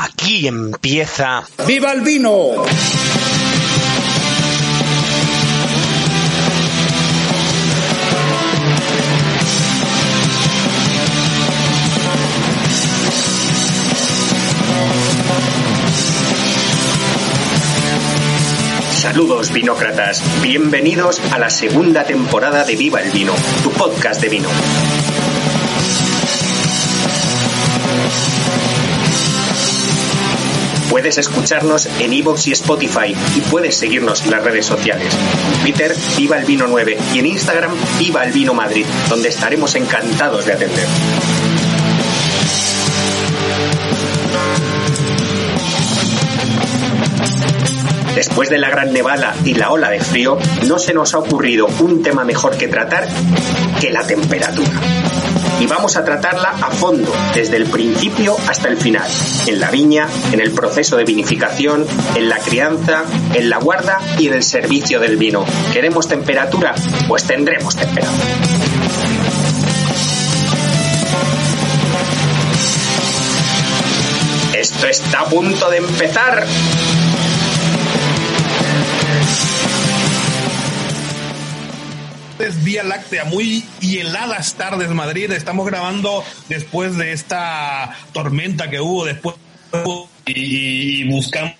Aquí empieza. ¡Viva el vino! Saludos vinócratas, bienvenidos a la segunda temporada de Viva el Vino, tu podcast de vino. Puedes escucharnos en iVoox y Spotify y puedes seguirnos en las redes sociales. En Twitter, Viva el Vino 9 y en Instagram, Viva el Vino Madrid, donde estaremos encantados de atender. Después de la gran nevada y la ola de frío, no se nos ha ocurrido un tema mejor que tratar que la temperatura. Y vamos a tratarla a fondo, desde el principio hasta el final, en la viña, en el proceso de vinificación, en la crianza, en la guarda y en el servicio del vino. ¿Queremos temperatura? Pues tendremos temperatura. Esto está a punto de empezar. Es Vía Láctea, muy heladas tardes Madrid. Estamos grabando después de esta tormenta que hubo después y, buscamos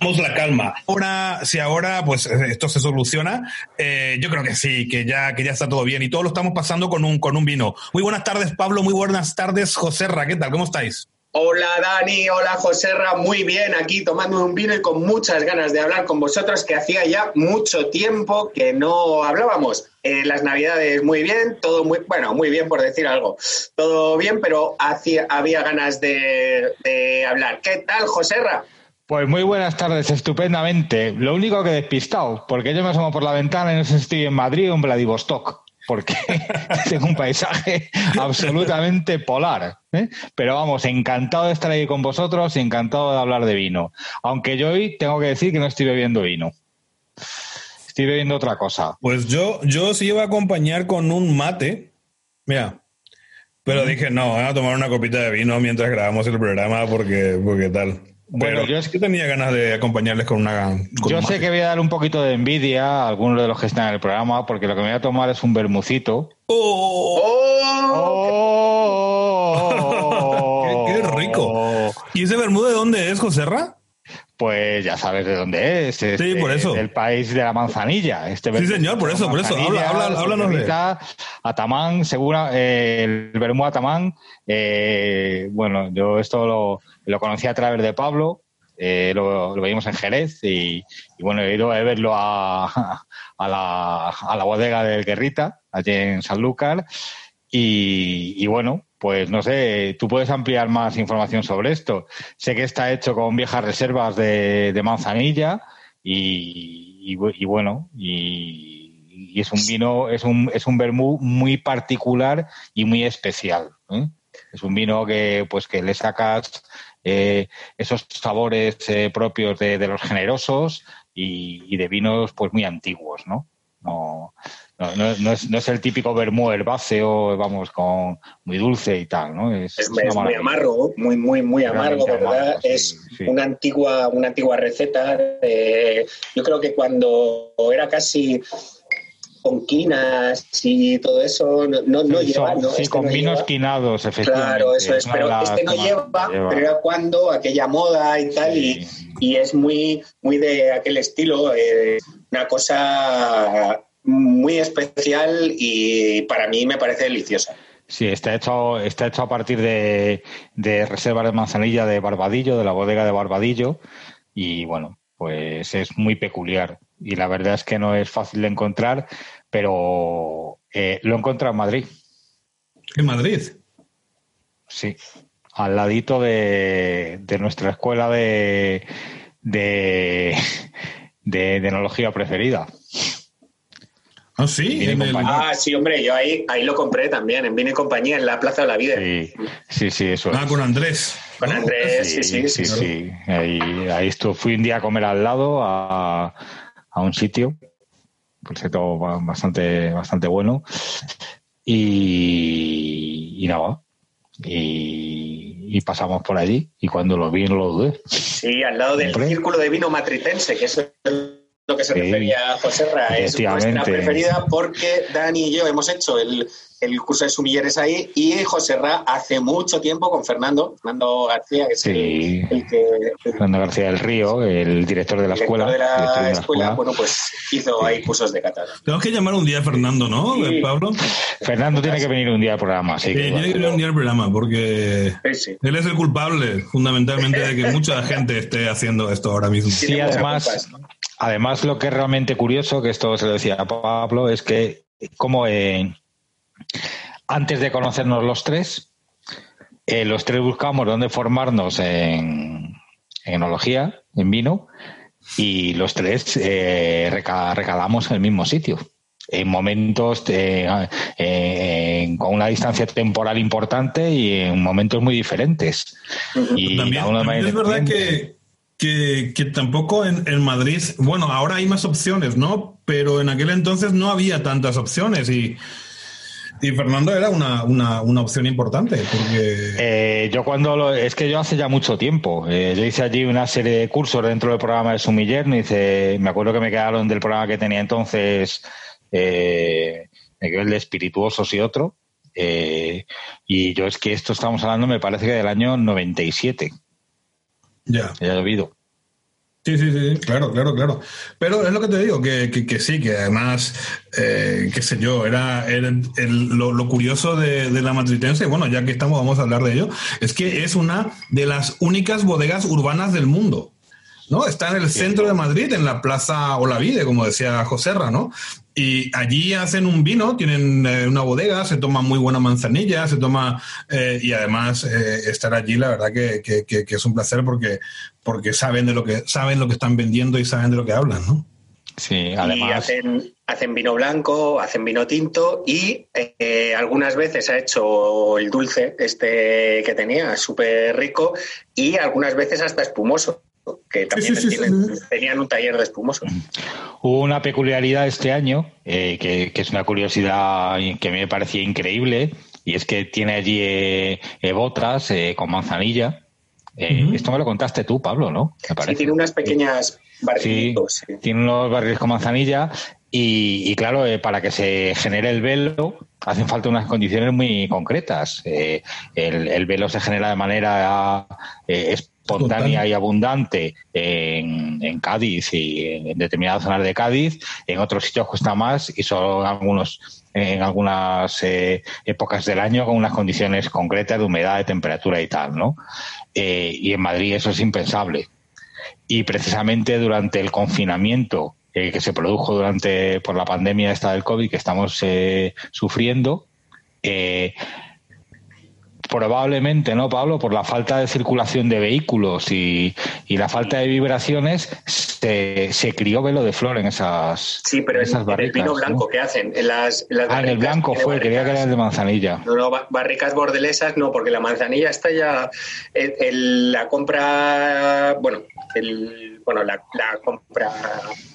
la calma. Ahora, si ahora pues esto se soluciona, eh, yo creo que sí, que ya, que ya está todo bien y todo lo estamos pasando con un, con un vino. Muy buenas tardes, Pablo. Muy buenas tardes, José Ra. ¿Cómo estáis? Hola Dani, hola Joserra, muy bien, aquí tomando un vino y con muchas ganas de hablar con vosotros, que hacía ya mucho tiempo que no hablábamos. Eh, las navidades muy bien, todo muy, bueno, muy bien por decir algo, todo bien, pero hacía, había ganas de, hablar. ¿Qué tal, Joserra? Pues muy buenas tardes, estupendamente. Lo único que despistado, porque yo me asomo por la ventana y no sé si estoy en Madrid o en Vladivostok porque tengo un paisaje absolutamente polar. ¿eh? Pero vamos, encantado de estar ahí con vosotros y encantado de hablar de vino. Aunque yo hoy tengo que decir que no estoy bebiendo vino. Estoy bebiendo otra cosa. Pues yo, yo sí iba a acompañar con un mate. Mira. Pero dije, no, voy a tomar una copita de vino mientras grabamos el programa porque, porque tal. Bueno, yo es que tenía ganas de acompañarles con una. yo sé que voy a dar un poquito de envidia a algunos de los que están en el programa, porque lo que me voy a tomar es un bermucito. ¡Oh! ¡Oh! qué, rico! ¿Y ese bermudo de dónde es, Joserra? Pues ya sabes de dónde es. sí, por eso. Del país de la manzanilla. Este sí, señor, por eso, por eso. Habla, habla, háblanos de. Atamán, segura, eh, el Bermudo Atamán. Eh, bueno, yo esto lo, lo conocí a través de Pablo, eh, lo, lo, veíamos en Jerez y, y, bueno, he ido a verlo a, a, la, a la bodega del Guerrita, allí en Sanlúcar. Y, y bueno, pues no sé, tú puedes ampliar más información sobre esto. Sé que está hecho con viejas reservas de, manzanilla y, bueno, y, es un vino, es un, es un vermú muy particular y muy especial. ¿eh? Es un vino que, pues, que le sacas eh, esos sabores eh, propios de, los generosos y, y, de vinos pues muy antiguos, ¿no? No, no, no, no, es, no es, el típico vermú herbáceo, vamos, con muy dulce y tal, ¿no? Es, es, es muy amargo, muy, muy, muy amargo, ¿verdad? Amargo, sí, es sí. una antigua, una antigua receta. De, yo creo que cuando era casi con quinas y todo eso no, no, no sí, lleva. ¿no? Sí, este con no vinos lleva. quinados, efectivamente. Claro, eso es, pero este no lleva, lleva, pero era cuando aquella moda y tal, y, y, es muy, muy de aquel estilo, eh, una cosa muy especial y para mí me parece deliciosa. Sí, está hecho, está hecho a partir de, de reservas de manzanilla de Barbadillo, de la bodega de Barbadillo, y bueno, pues es muy peculiar. Y la verdad es que no es fácil de encontrar, pero eh, lo he encontrado en Madrid. ¿En Madrid? Sí, al ladito de, de nuestra escuela de, de, de, de enología preferida. ¿Ah, sí? En el... Ah, sí, hombre, yo ahí, ahí lo compré también, en Vino y Compañía, en la Plaza de la Vida. Sí, sí, sí eso Ah, es. con Andrés. Con Andrés, sí, sí, sí. sí. Ahí, ahí estuve, fui un día a comer al lado a, a un sitio, por cierto, bastante, bastante bueno. Y, y nada, y, y, pasamos por allí. Y cuando lo vi, no lo dudé. Sí, al lado del círculo de vino matritense, que es lo que se refería a José Ra, es nuestra preferida porque Dani y yo hemos hecho el el curso de sumilleres ahí y José Ra hace mucho tiempo con Fernando, Fernando García, que es el, que... Fernando García del Río, el director de la escuela. De la, escuela, bueno, pues hizo ahí cursos de catar. Tenemos que llamar un día a Fernando, ¿no, Pablo? Fernando tiene que venir un día al programa, sí. tiene que venir un día al programa porque él es el culpable, fundamentalmente, de que mucha gente esté haciendo esto ahora mismo. Sí, además... Además, lo que es realmente curioso, que esto se lo decía a Pablo, es que como en, antes de conocernos los tres, eh, los tres buscamos dónde formarnos en, enología, en vino, y los tres eh, recalamos en el mismo sitio en momentos eh, con una distancia temporal importante y en momentos muy diferentes. Y también, es verdad que, que, tampoco en, en, Madrid, bueno, ahora hay más opciones, ¿no? Pero en aquel entonces no había tantas opciones y y Fernando era una, una, una opción importante. Porque... Eh, yo cuando es que yo hace ya mucho tiempo. Eh, yo hice allí una serie de cursos dentro del programa de Sumiller. Me, me acuerdo que me quedaron del programa que tenía entonces. Eh, el de espirituosos y otro. Eh, y yo es que esto estamos hablando, me parece que del año 97. Ya. Ya ha llovido. Sí, sí, sí, claro, claro, claro. Pero es lo que te digo, que, que, sí, que además, eh, qué sé yo, era, lo, curioso de, de, la matritense, bueno, ya que estamos, vamos a hablar de ello, es que es una de las únicas bodegas urbanas del mundo. ¿No? Está en el centro de Madrid, en la Plaza Olavide, como decía Joserra, ¿no? Y allí hacen un vino, tienen eh, una bodega, se toma muy buena manzanilla, se toma, eh, y además eh, estar allí, la verdad que, que, es un placer porque, porque saben de lo que, saben lo que están vendiendo y saben de lo que hablan, ¿no? Sí, además. Y hacen, hacen vino blanco, hacen vino tinto y algunas veces ha hecho el dulce este que tenía, súper rico, y algunas veces hasta espumoso que también tenían un taller de espumosos. Hubo una peculiaridad este año, eh, que, es una curiosidad que me parecía increíble, y es que tiene allí eh, eh, botas con manzanilla. Esto me lo contaste tú, Pablo, ¿no? Sí, tiene unas pequeñas barriles. Tiene unos barriles con manzanilla y, claro, para que se genere el velo hacen falta unas condiciones muy concretas. el, el, velo se genera de manera espontánea y abundante en, Cádiz y en determinadas zonas de Cádiz, en otros sitios cuesta más y solo en algunos en algunas eh, épocas del año con unas condiciones concretas de humedad, de temperatura y tal, ¿no? Eh, y en Madrid eso es impensable. Y precisamente durante el confinamiento eh, que se produjo durante por la pandemia esta del COVID que estamos sufriendo, probablemente, ¿no, Pablo? Por la falta de circulación de vehículos y, la falta de vibraciones, se, se, crió velo de flor en esas Sí, pero en, el vino blanco que hacen. En las, ah, en el blanco fue, quería que era el de manzanilla. No, no, barricas bordelesas no, porque la manzanilla está ya. la compra. Bueno, el, bueno, la, compra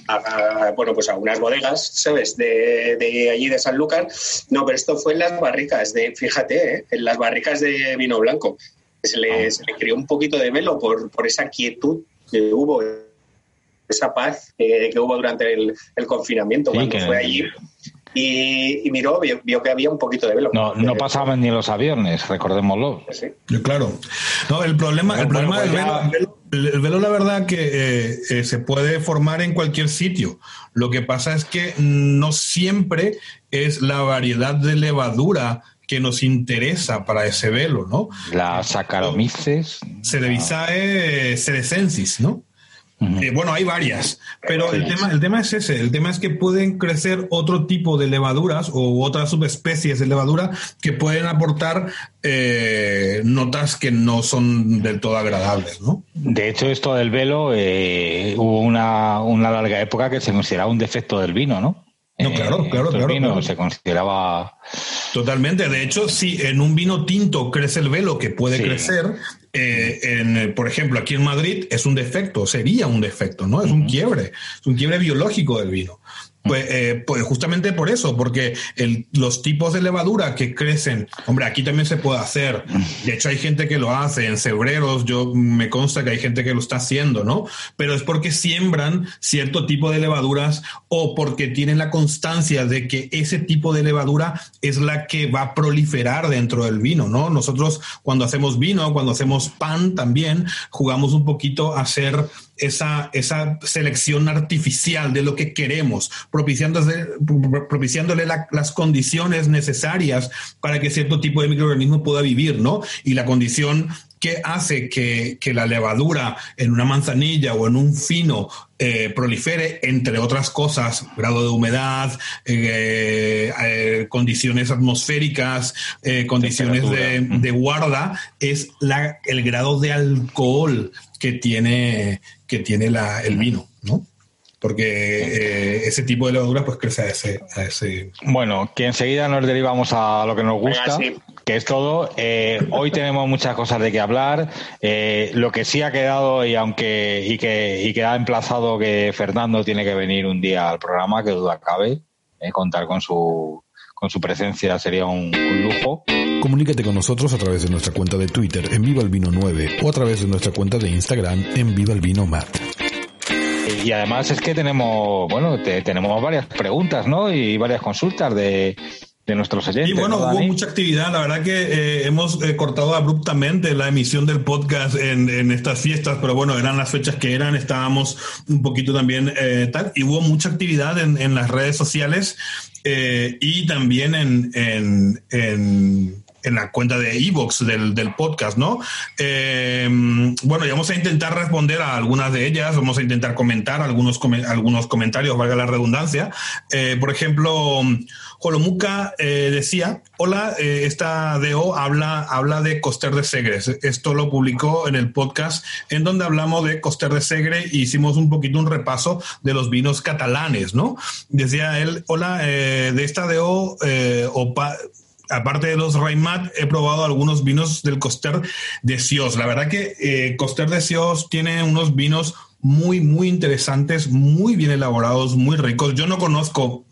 a, bueno, pues a unas bodegas, ¿sabes? De, de, allí de San Lucas. No, pero esto fue en las barricas de, fíjate, ¿eh? en las barricas de vino blanco. Se le, se le creó un poquito de velo por, por esa quietud que hubo, esa paz que, hubo durante el, confinamiento cuando fue allí y, miró, vio, que había un poquito de velo. No, no pasaban ni los aviones, recordémoslo. Claro. No, el problema, el problema del velo, el velo, la verdad, que eh, eh, se puede formar en cualquier sitio. Lo que pasa es que no siempre es la variedad de levadura que nos interesa para ese velo, ¿no? La Saccharomyces. Cerevisiae cerecensis, ¿no? Eh, bueno, hay varias, pero el tema, el tema es ese, el tema es que pueden crecer otro tipo de levaduras o otras subespecies de levadura que pueden aportar eh, notas que no son del todo agradables, ¿no? De hecho, esto del velo, eh, hubo una, una larga época que se consideraba un defecto del vino, ¿no? No, claro, claro, claro, Se consideraba. Totalmente. De hecho, si en un vino tinto crece el velo que puede crecer, eh, en, por ejemplo, aquí en Madrid es un defecto, sería un defecto, ¿no? Es un quiebre, es un quiebre biológico del vino. Pues, eh, pues, justamente por eso, porque los tipos de levadura que crecen, hombre, aquí también se puede hacer. De hecho, hay gente que lo hace en cebreros, yo me consta que hay gente que lo está haciendo, ¿no? Pero es porque siembran cierto tipo de levaduras o porque tienen la constancia de que ese tipo de levadura es la que va a proliferar dentro del vino, ¿no? Nosotros cuando hacemos vino, cuando hacemos pan también, jugamos un poquito a hacer esa, esa selección artificial de lo que queremos, propiciándole, propiciándole las condiciones necesarias para que cierto tipo de microorganismo pueda vivir, ¿no? Y la condición que hace que, la levadura en una manzanilla o en un fino eh, prolifere, entre otras cosas, grado de humedad, eh, eh, condiciones atmosféricas, condiciones de, de, guarda, es la, el grado de alcohol que tiene, que tiene la, el vino, ¿no? Porque eh, ese tipo de levadura pues crece a ese, a ese... Bueno, que enseguida nos derivamos a lo que nos gusta, que es todo. Eh, hoy tenemos muchas cosas de qué hablar. Eh, lo que sí ha quedado y aunque y que, y que ha emplazado que Fernando tiene que venir un día al programa, que duda cabe, contar con su con su presencia sería un, lujo. Comunícate con nosotros a través de nuestra cuenta de Twitter en Viva el Vino 9 o a través de nuestra cuenta de Instagram en Viva el Vino Mat. Y además es que tenemos, bueno, tenemos varias preguntas, ¿no? Y varias consultas de, nuestros oyentes. Y bueno, hubo mucha actividad. La verdad que eh, hemos eh, cortado abruptamente la emisión del podcast en, estas fiestas, pero bueno, eran las fechas que eran. Estábamos un poquito también eh, tal. Y hubo mucha actividad en, en las redes sociales eh, y también en, en, en, la cuenta de Evox del, del podcast, ¿no? Eh, bueno, y vamos a intentar responder a algunas de ellas, vamos a intentar comentar algunos, algunos comentarios, valga la redundancia. Eh, por ejemplo, Jolomuca eh, decía, hola, eh, esta DO habla, habla de Coster de Segre. Esto lo publicó en el podcast en donde hablamos de Coster de Segre e hicimos un poquito un repaso de los vinos catalanes, ¿no? Decía él, hola, de esta DO, aparte de los Raimat, he probado algunos vinos del Coster de Sios. La verdad que Coster de Sios tiene unos vinos muy, muy interesantes, muy bien elaborados, muy ricos. Yo no conozco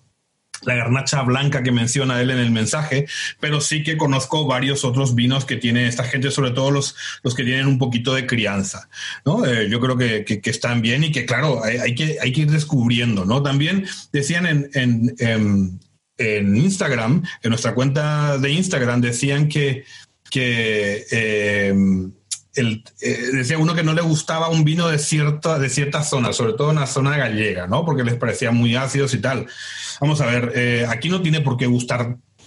la garnacha blanca que menciona él en el mensaje, pero sí que conozco varios otros vinos que tiene esta gente, sobre todo los, los que tienen un poquito de crianza, ¿no? Eh, yo creo que, que, están bien y que, claro, hay, que, hay que ir descubriendo, ¿no? También decían en, en, Instagram, en nuestra cuenta de Instagram, decían que, que eh, el, eh, decía uno que no le gustaba un vino de cierta, de zona, sobre todo en la zona gallega, ¿no? Porque les parecía muy ácidos y tal. Vamos a ver, eh, aquí no tiene por qué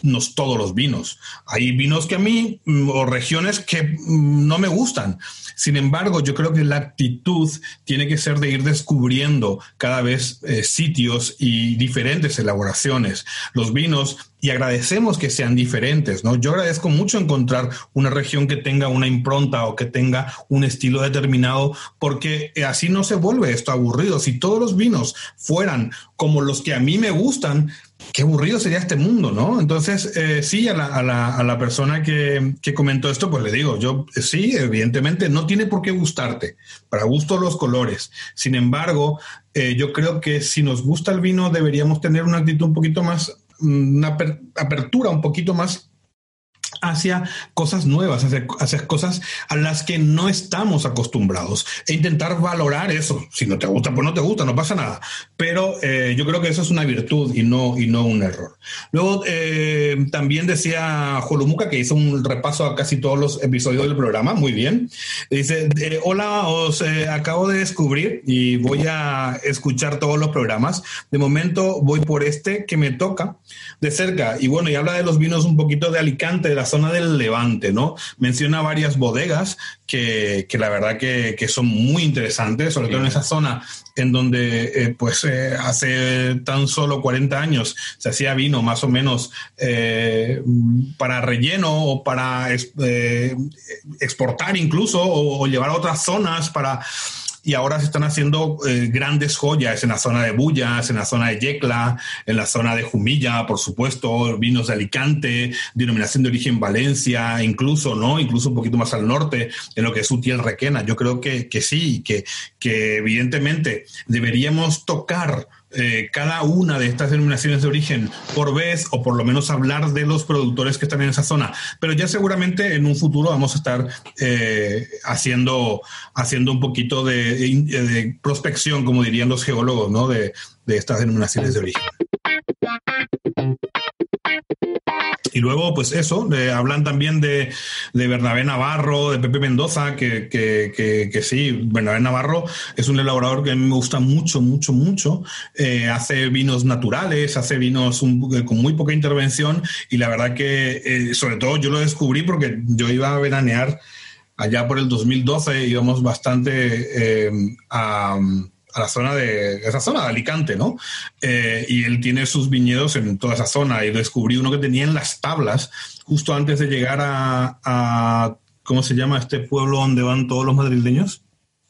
gustarnos todos los vinos. Hay vinos que a mí, mm, o regiones que mm, no me gustan. Sin embargo, yo creo que la actitud tiene que ser de ir descubriendo cada vez eh, sitios y diferentes elaboraciones. Los vinos y agradecemos que sean diferentes, ¿no? Yo agradezco mucho encontrar una región que tenga una impronta o que tenga un estilo determinado, porque así no se vuelve esto aburrido. Si todos los vinos fueran como los que a mí me gustan, qué aburrido sería este mundo, ¿no? Entonces, eh, sí, a la, a, la, a la, persona que, que, comentó esto, pues le digo, yo sí, evidentemente no tiene por qué gustarte, para gusto los colores. Sin embargo, eh, yo creo que si nos gusta el vino, deberíamos tener una actitud un poquito más una apertura un poquito más hacia cosas nuevas, hacia, cosas a las que no estamos acostumbrados e intentar valorar eso. Si no te gusta, pues no te gusta, no pasa nada. Pero eh, yo creo que eso es una virtud y no, y no un error. Luego, eh, también decía Jolumuca, que hizo un repaso a casi todos los episodios del programa, muy bien. Dice, eh, hola, os acabo de descubrir y voy a escuchar todos los programas. De momento voy por este que me toca de cerca. Y bueno, y habla de los vinos un poquito de Alicante, de la zona del Levante, ¿no? Menciona varias bodegas que, que la verdad que, que, son muy interesantes, sobre todo en esa zona en donde eh, pues eh, hace tan solo 40 años se hacía vino más o menos eh, para relleno o para exportar incluso o, llevar a otras zonas para y ahora se están haciendo eh, grandes joyas en la zona de Bullas, en la zona de Yecla, en la zona de Jumilla, por supuesto, vinos de Alicante, denominación de origen Valencia, incluso, ¿no? Incluso un poquito más al norte, en lo que es Utiel Requena. Yo creo que, que sí, que, que evidentemente deberíamos tocar eh, cada una de estas denominaciones de origen por vez o por lo menos hablar de los productores que están en esa zona. Pero ya seguramente en un futuro vamos a estar eh, haciendo, haciendo un poquito de, prospección, como dirían los geólogos, ¿no? de, de estas denominaciones de origen. Y luego, pues eso, hablan también de, de, Bernabé Navarro, de Pepe Mendoza, que, que, que, sí, Bernabé Navarro es un elaborador que me gusta mucho, mucho, mucho. Eh, hace vinos naturales, hace vinos con muy poca intervención y la verdad que, eh, sobre todo, yo lo descubrí porque yo iba a veranear allá por el 2012, íbamos bastante eh, a a la zona de esa zona de Alicante, ¿no? Eh, y él tiene sus viñedos en toda esa zona y descubrí uno que tenía en las tablas justo antes de llegar a, ¿cómo se llama este pueblo donde van todos los madrileños?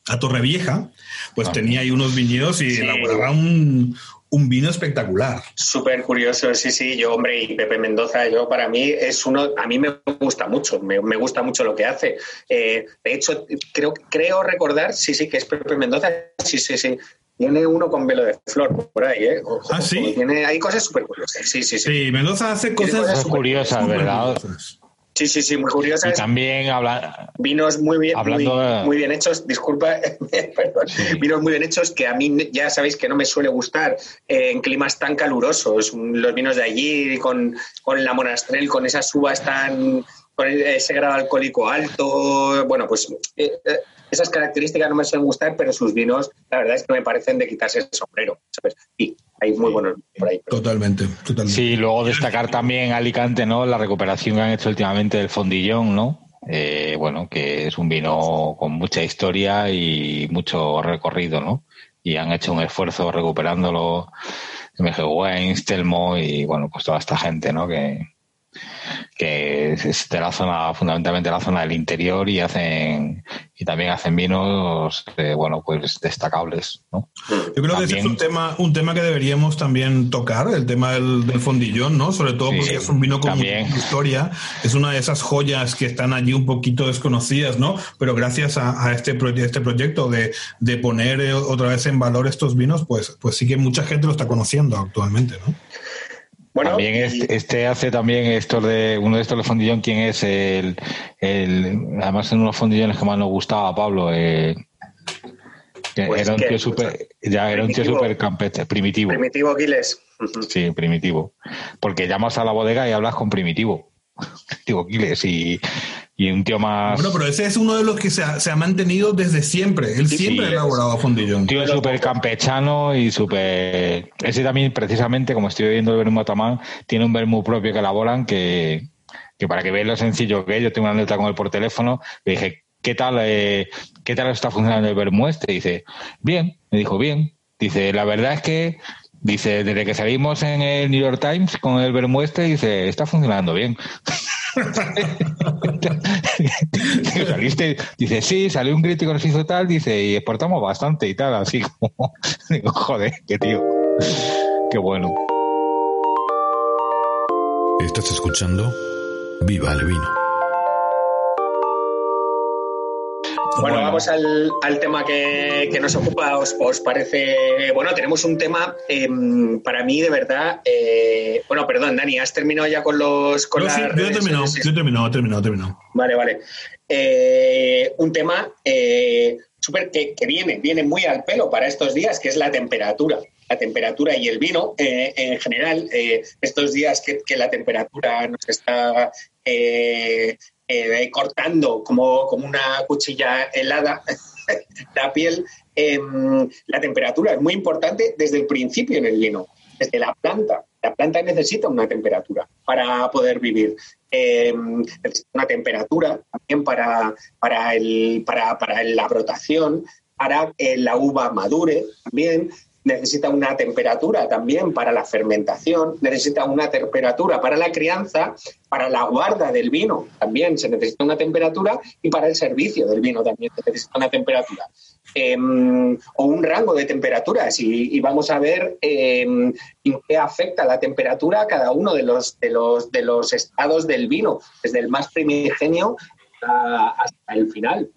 A Torrevieja, pues ah. tenía ahí unos viñedos y elaboraba un, un vino espectacular. Súper curioso, sí, sí. Yo, hombre, y Pepe Mendoza, yo para mí es uno, a mí me gusta mucho, me, gusta mucho lo que hace. Eh, de hecho, creo, creo recordar, sí, sí, que es Pepe Mendoza, sí, sí, sí. Tiene uno con velo de flor por ahí, ¿eh? ah, sí. Tiene, hay cosas súper curiosas, sí, sí, sí. Sí, Mendoza hace cosas, curiosas, ¿verdad? Sí, sí, sí, muy curiosas. Y también habla... Vinos muy bien, muy, bien hechos, disculpa, perdón, vinos muy bien hechos que a mí ya sabéis que no me suele gustar eh, en climas tan calurosos. Los vinos de allí con, con la monastrel, con esas uvas tan con ese grado alcohólico alto, bueno, pues eh, eh, esas características no me suelen gustar, pero sus vinos, la verdad es que me parecen de quitarse el sombrero, ¿sabes? Y hay muy buenos por ahí. Totalmente, totalmente. Sí, luego destacar también Alicante, ¿no? La recuperación que han hecho últimamente del fondillón, ¿no? Eh, bueno, que es un vino con mucha historia y mucho recorrido, ¿no? Y han hecho un esfuerzo recuperándolo MG Wayne, Telmo y, bueno, pues toda esta gente, ¿no? Que, que es de la zona, fundamentalmente la zona del interior y hacen y también hacen vinos, eh, bueno, pues destacables, ¿no? Yo creo que ese es un tema, un tema que deberíamos también tocar, el tema del, fondillón, ¿no? Sobre todo porque es un vino con mucha historia, es una de esas joyas que están allí un poquito desconocidas, ¿no? Pero gracias a, este, este proyecto de, de poner eh, otra vez en valor estos vinos, pues, pues sí que mucha gente lo está conociendo actualmente, ¿no? También este, hace también esto de uno de estos de fondillón, ¿quién es el, el además en unos fondillones que más nos gustaba a Pablo, eh, pues era un tío súper, ya era un tío súper campestre, primitivo. Primitivo Aquiles. Sí, primitivo. Porque llamas a la bodega y hablas con primitivo. Primitivo Aquiles y y un tío más. Bueno, pero ese es uno de los que se ha, se ha mantenido desde siempre. Él siempre ha elaborado a fondillón. Un tío súper campechano y súper. Ese también, precisamente, como estoy viendo el vermú Atamán, tiene un vermú propio que elaboran que, que para que veáis lo sencillo que es, yo tengo una letra con él por teléfono, le dije, ¿qué tal, eh, ¿qué tal está funcionando el vermú este? dice, bien, me dijo, bien. Dice, la verdad es que Dice, desde que salimos en el New York Times con el vermú este, dice, está funcionando bien. dice, sí, salió un crítico, nos hizo tal, dice, y exportamos bastante y tal, así como, digo, joder, qué tío, qué bueno. Estás escuchando Viva el Vino. Bueno, vamos al, tema que, nos ocupa. ¿Os, parece? Bueno, tenemos un tema em, para mí de verdad. Eh, bueno, perdón, Dani, ¿has terminado ya con los. Con yo, sí, yo he terminado, yo he terminado, he terminado, terminado. Vale, vale. Eh, un tema eh, súper que, viene, viene muy al pelo para estos días, que es la temperatura. La temperatura y el vino, en general, estos días que, que, la temperatura nos está eh, cortando como, como, una cuchilla helada la piel, em, la temperatura es muy importante desde el principio en el vino, desde la planta. La planta necesita una temperatura para poder vivir. Em, necesita una temperatura también para, para, el, para, para la brotación, para que la uva madure también necesita una temperatura también para la fermentación, necesita una temperatura para la crianza, para la guarda del vino también se necesita una temperatura y para el servicio del vino también se necesita una temperatura. Em, o un rango de temperaturas y, vamos a ver em, en qué afecta la temperatura a cada uno de los, de los, de los estados del vino, desde el más primigenio hasta el final.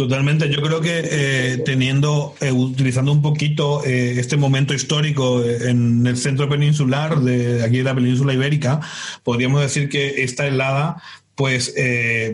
Totalmente, yo creo que eh, teniendo, eh, utilizando un poquito eh, este momento histórico en el centro peninsular de aquí de la península ibérica, podríamos decir que esta helada pues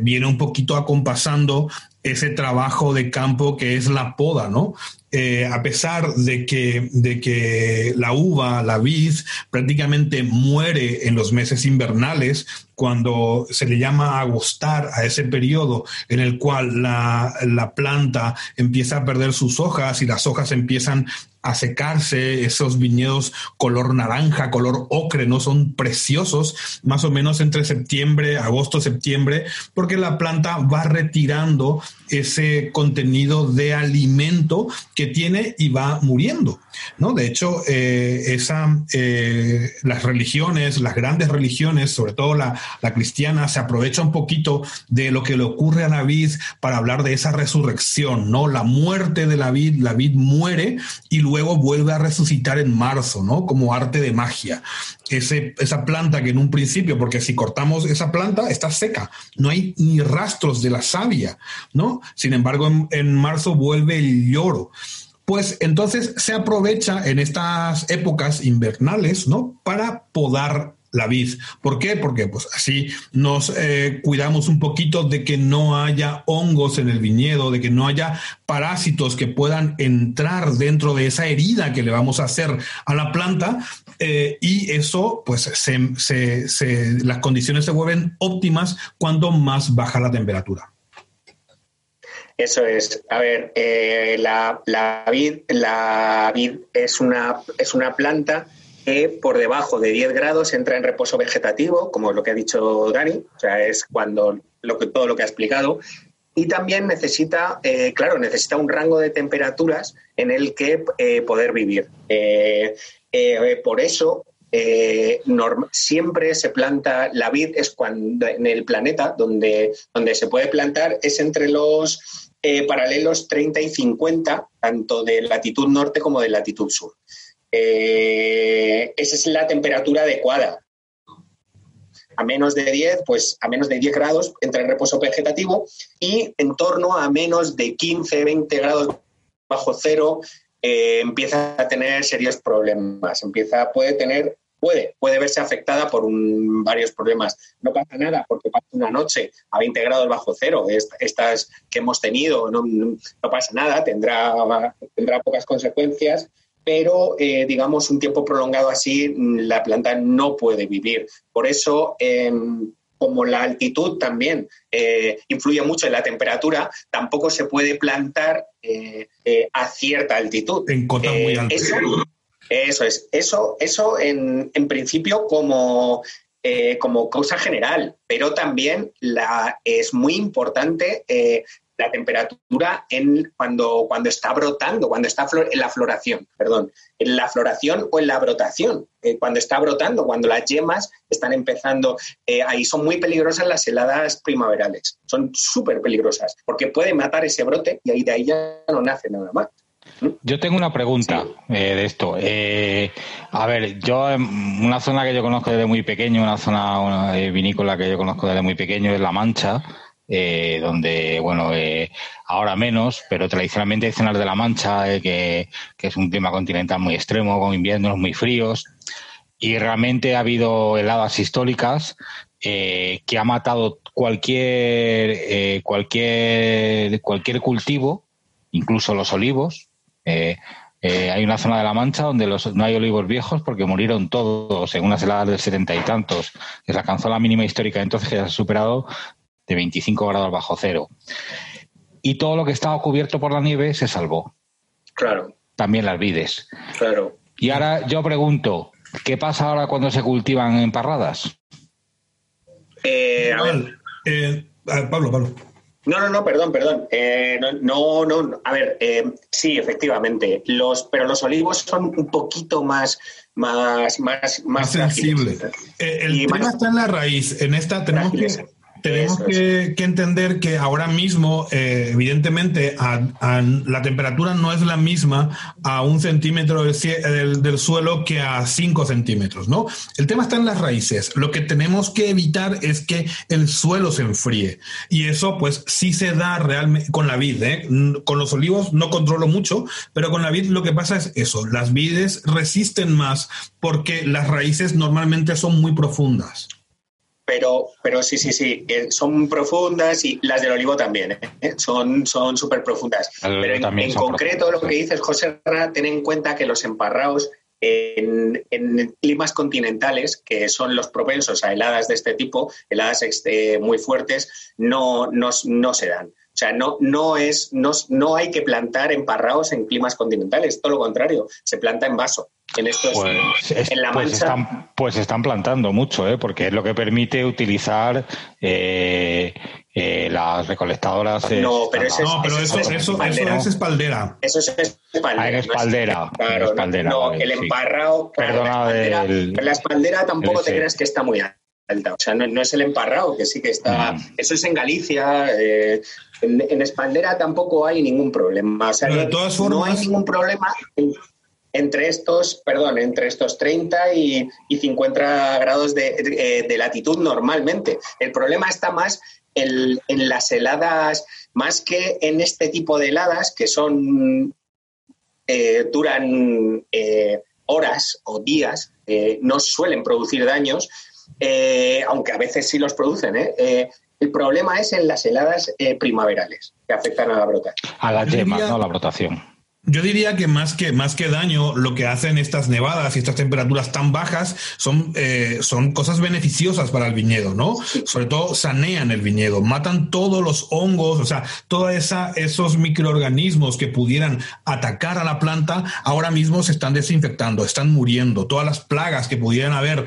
viene un poquito acompasando ese trabajo de campo que es la poda, ¿no? Eh, a pesar de que, de que la uva, la vid, prácticamente muere en los meses invernales, cuando se le llama agostar a ese periodo en el cual la, la planta empieza a perder sus hojas y las hojas empiezan a secarse, esos viñedos color naranja, color ocre, ¿no? Son preciosos, más o menos entre septiembre, agosto, septiembre, porque la planta va retirando ese contenido de alimento que tiene y va muriendo, ¿no? De hecho, eh, esa, eh, las religiones, las grandes religiones, sobre todo la, la cristiana, se aprovecha un poquito de lo que le ocurre a la vid para hablar de esa resurrección, ¿no? La muerte de la vid, la vid muere y luego luego vuelve a resucitar en marzo, ¿no? Como arte de magia. Esa planta que en un principio, porque si cortamos esa planta, está seca, no hay ni rastros de la savia, ¿no? Sin embargo, en, en marzo vuelve el lloro. Pues entonces se aprovecha en estas épocas invernales, ¿no? Para podar la vid. ¿Por qué? Porque pues así nos eh, cuidamos un poquito de que no haya hongos en el viñedo, de que no haya parásitos que puedan entrar dentro de esa herida que le vamos a hacer a la planta eh, y eso pues las condiciones se vuelven óptimas cuando más baja la temperatura. Eso es. A ver, eh, la, vid, la vid es una, es una planta que por debajo de 10 grados entra en reposo vegetativo, como lo que ha dicho Dani, o sea, es cuando todo lo que ha explicado. Y también necesita, eh, claro, necesita un rango de temperaturas en el que eh, poder vivir. Eh, por eso, siempre se planta, la vid es cuando en el planeta donde, donde se puede plantar es entre los paralelos 30 y 50, tanto de latitud norte como de latitud sur. Eh, esa es la temperatura adecuada. A menos de 10, pues a menos de 10 grados entra en reposo vegetativo y en torno a menos de 15, 20 grados bajo cero eh, empieza a tener serios problemas. Empieza, puede tener, puede, puede verse afectada por varios problemas. No pasa nada porque pasa una noche a 20 grados bajo cero. Estas que hemos tenido, no, no pasa nada, tendrá, tendrá pocas consecuencias pero eh, digamos un tiempo prolongado así mm, la planta no puede vivir. Por eso, em, como la altitud también eh, influye mucho en la temperatura, tampoco se puede plantar eh, a cierta altitud. En cotas muy altas. Eso, es, eso, eso en, en principio como como causa general, pero también la, es muy importante la temperatura en cuando, cuando está brotando, cuando está en la floración, perdón, en la floración o en la brotación, eh, cuando está brotando, cuando las yemas están empezando, eh, ahí son muy peligrosas las heladas primaverales, son súper peligrosas, porque puede matar ese brote y ahí de ahí ya no nace nada más. Yo tengo una pregunta eh, de esto. a ver, yo una zona que yo conozco desde muy pequeño, una zona vinícola que yo conozco desde muy pequeño es La Mancha, eh, donde, bueno, eh, ahora menos, pero tradicionalmente hay zonas de la Mancha, eh, que, es un clima continental muy extremo, con inviernos muy fríos, y realmente ha habido heladas históricas que ha matado cualquier, cualquier, cualquier cultivo, incluso los olivos. hay una zona de la Mancha donde los, no hay olivos viejos porque murieron todos en unas heladas del setenta y tantos, que se alcanzó la mínima histórica entonces que se ha superado de 25 grados bajo cero. Y todo lo que estaba cubierto por la nieve se salvó. Claro. También las vides. Claro. Y ahora yo pregunto, ¿qué pasa ahora cuando se cultivan en parradas? Eh, a ver. Eh, Pablo, Pablo. No, no, no, perdón, perdón. Eh, no, no, a ver, sí, efectivamente. Los, pero los olivos son un poquito más, más, más, más, sensibles. el tema está en la raíz. En esta tenemos que tenemos que, entender que ahora mismo, eh, evidentemente, la temperatura no es la misma a un centímetro del, suelo que a cinco centímetros, ¿no? El tema está en las raíces. Lo que tenemos que evitar es que el suelo se enfríe. Y eso, pues, sí se da realmente con la vid. ¿eh? Con los olivos no controlo mucho, pero con la vid lo que pasa es eso. Las vides resisten más porque las raíces normalmente son muy profundas pero, pero sí, sí, sí, eh, son profundas y las del olivo también, ¿eh? son súper profundas. pero en, concreto lo que dices, José ten en cuenta que los emparraos en, climas continentales, que son los propensos a heladas de este tipo, heladas este, muy fuertes, no, no, no se dan. O sea, no, no, es, no, no hay que plantar emparraos en climas continentales, todo lo contrario, se planta en vaso en estos pues, en la pues están, pues están plantando mucho, ¿eh? porque es lo que permite utilizar eh, eh, las recolectadoras. no, pero, eso, no, pero eso, eso, eso, es espaldera. Eso es espaldera. Ah, en espaldera. claro, espaldera, no, el emparrao. Perdona, la espaldera, tampoco te creas que está muy alta. O sea, no, es el emparrao, que sí que está. Mm. Eso es en Galicia. Eh, en, en, espaldera tampoco hay ningún problema. O sea, de todas formas, no hay ningún problema entre estos, perdón, entre estos 30 y, 50 grados eh, de, latitud normalmente. El problema está más en, las heladas, más que en este tipo de heladas que son eh, duran eh, horas o días, no suelen producir daños, aunque a veces sí los producen. el problema es en las heladas primaverales que afectan a la brotación. A la yema, no a la brotación. Yo diría que más que más que daño, lo que hacen estas nevadas y estas temperaturas tan bajas son, eh, son cosas beneficiosas para el viñedo, ¿no? Sobre todo sanean el viñedo, matan todos los hongos, o sea, todos esos microorganismos que pudieran atacar a la planta, ahora mismo se están desinfectando, están muriendo. Todas las plagas que pudieran haber.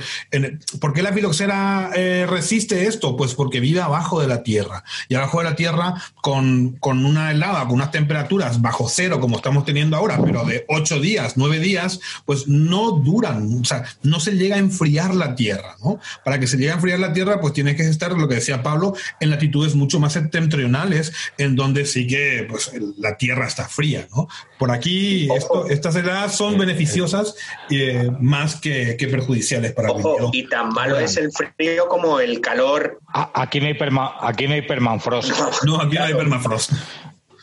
¿Por qué la filoxera eh, resiste esto? Pues porque vive abajo de la tierra. Y abajo de la tierra, con, con una helada, con unas temperaturas bajo cero, como estamos teniendo ahora, pero de ocho días, nueve días, pues no duran, o sea, no se llega a enfriar la Tierra, ¿no? Para que se llegue a enfriar la Tierra, pues tiene que estar, lo que decía Pablo, en latitudes mucho más septentrionales, en donde sí que pues, la Tierra está fría, ¿no? Por aquí, estas heladas son beneficiosas eh, más que, perjudiciales para el el Y tan malo es el frío como el calor. Aquí no hay, aquí no hay permafrost. No, aquí no hay permafrost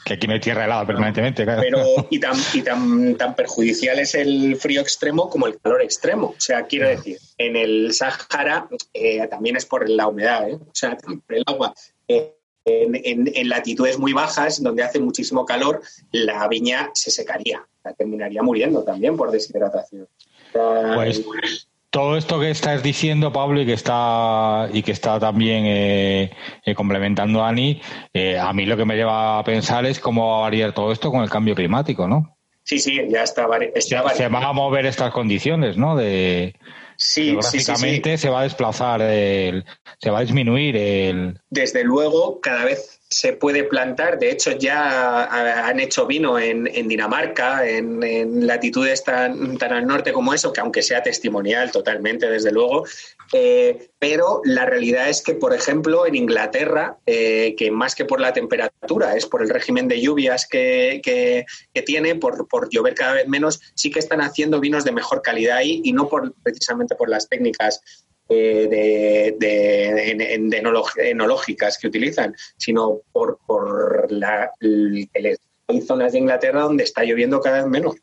que aquí no hay tierra helada permanentemente. Pero y tan, y tan, tan perjudicial es el frío extremo como el calor extremo. O sea, quiero decir, en el Sahara eh, también es por la humedad, ¿eh? o sea, el agua. Eh, en, latitudes muy bajas, donde hace muchísimo calor, la viña se secaría, terminaría muriendo también por deshidratación. pues todo esto que estás diciendo, Pablo, y que está y que está también eh, eh, complementando a Ani, eh, a mí lo que me lleva a pensar es cómo va a variar todo esto con el cambio climático, ¿no? Sí, sí, ya está. está se, van a mover estas condiciones, ¿no? De, Sí, básicamente se va a desplazar, el, se va a disminuir el. Desde luego, cada vez se puede plantar. De hecho, ya han hecho vino en, Dinamarca, en, latitudes tan, tan, al norte como eso, que aunque sea testimonial totalmente, desde luego. Eh, pero la realidad es que, por ejemplo, en Inglaterra, eh, que más que por la temperatura, es por el régimen de lluvias que, tiene, por, por, llover cada vez menos, sí que están haciendo vinos de mejor calidad ahí y no por, precisamente por las técnicas eh, de, enológicas que utilizan, sino por, por la, hay zonas de Inglaterra donde está lloviendo cada vez menos.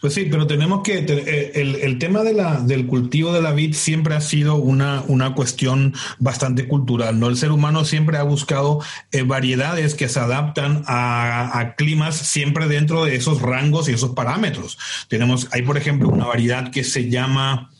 Pues sí, pero tenemos que. Eh, el, tema de la, del cultivo de la vid siempre ha sido una, una cuestión bastante cultural, ¿no? El ser humano siempre ha buscado eh, variedades que se adaptan a, a, climas siempre dentro de esos rangos y esos parámetros. Tenemos, hay por ejemplo una variedad que se llama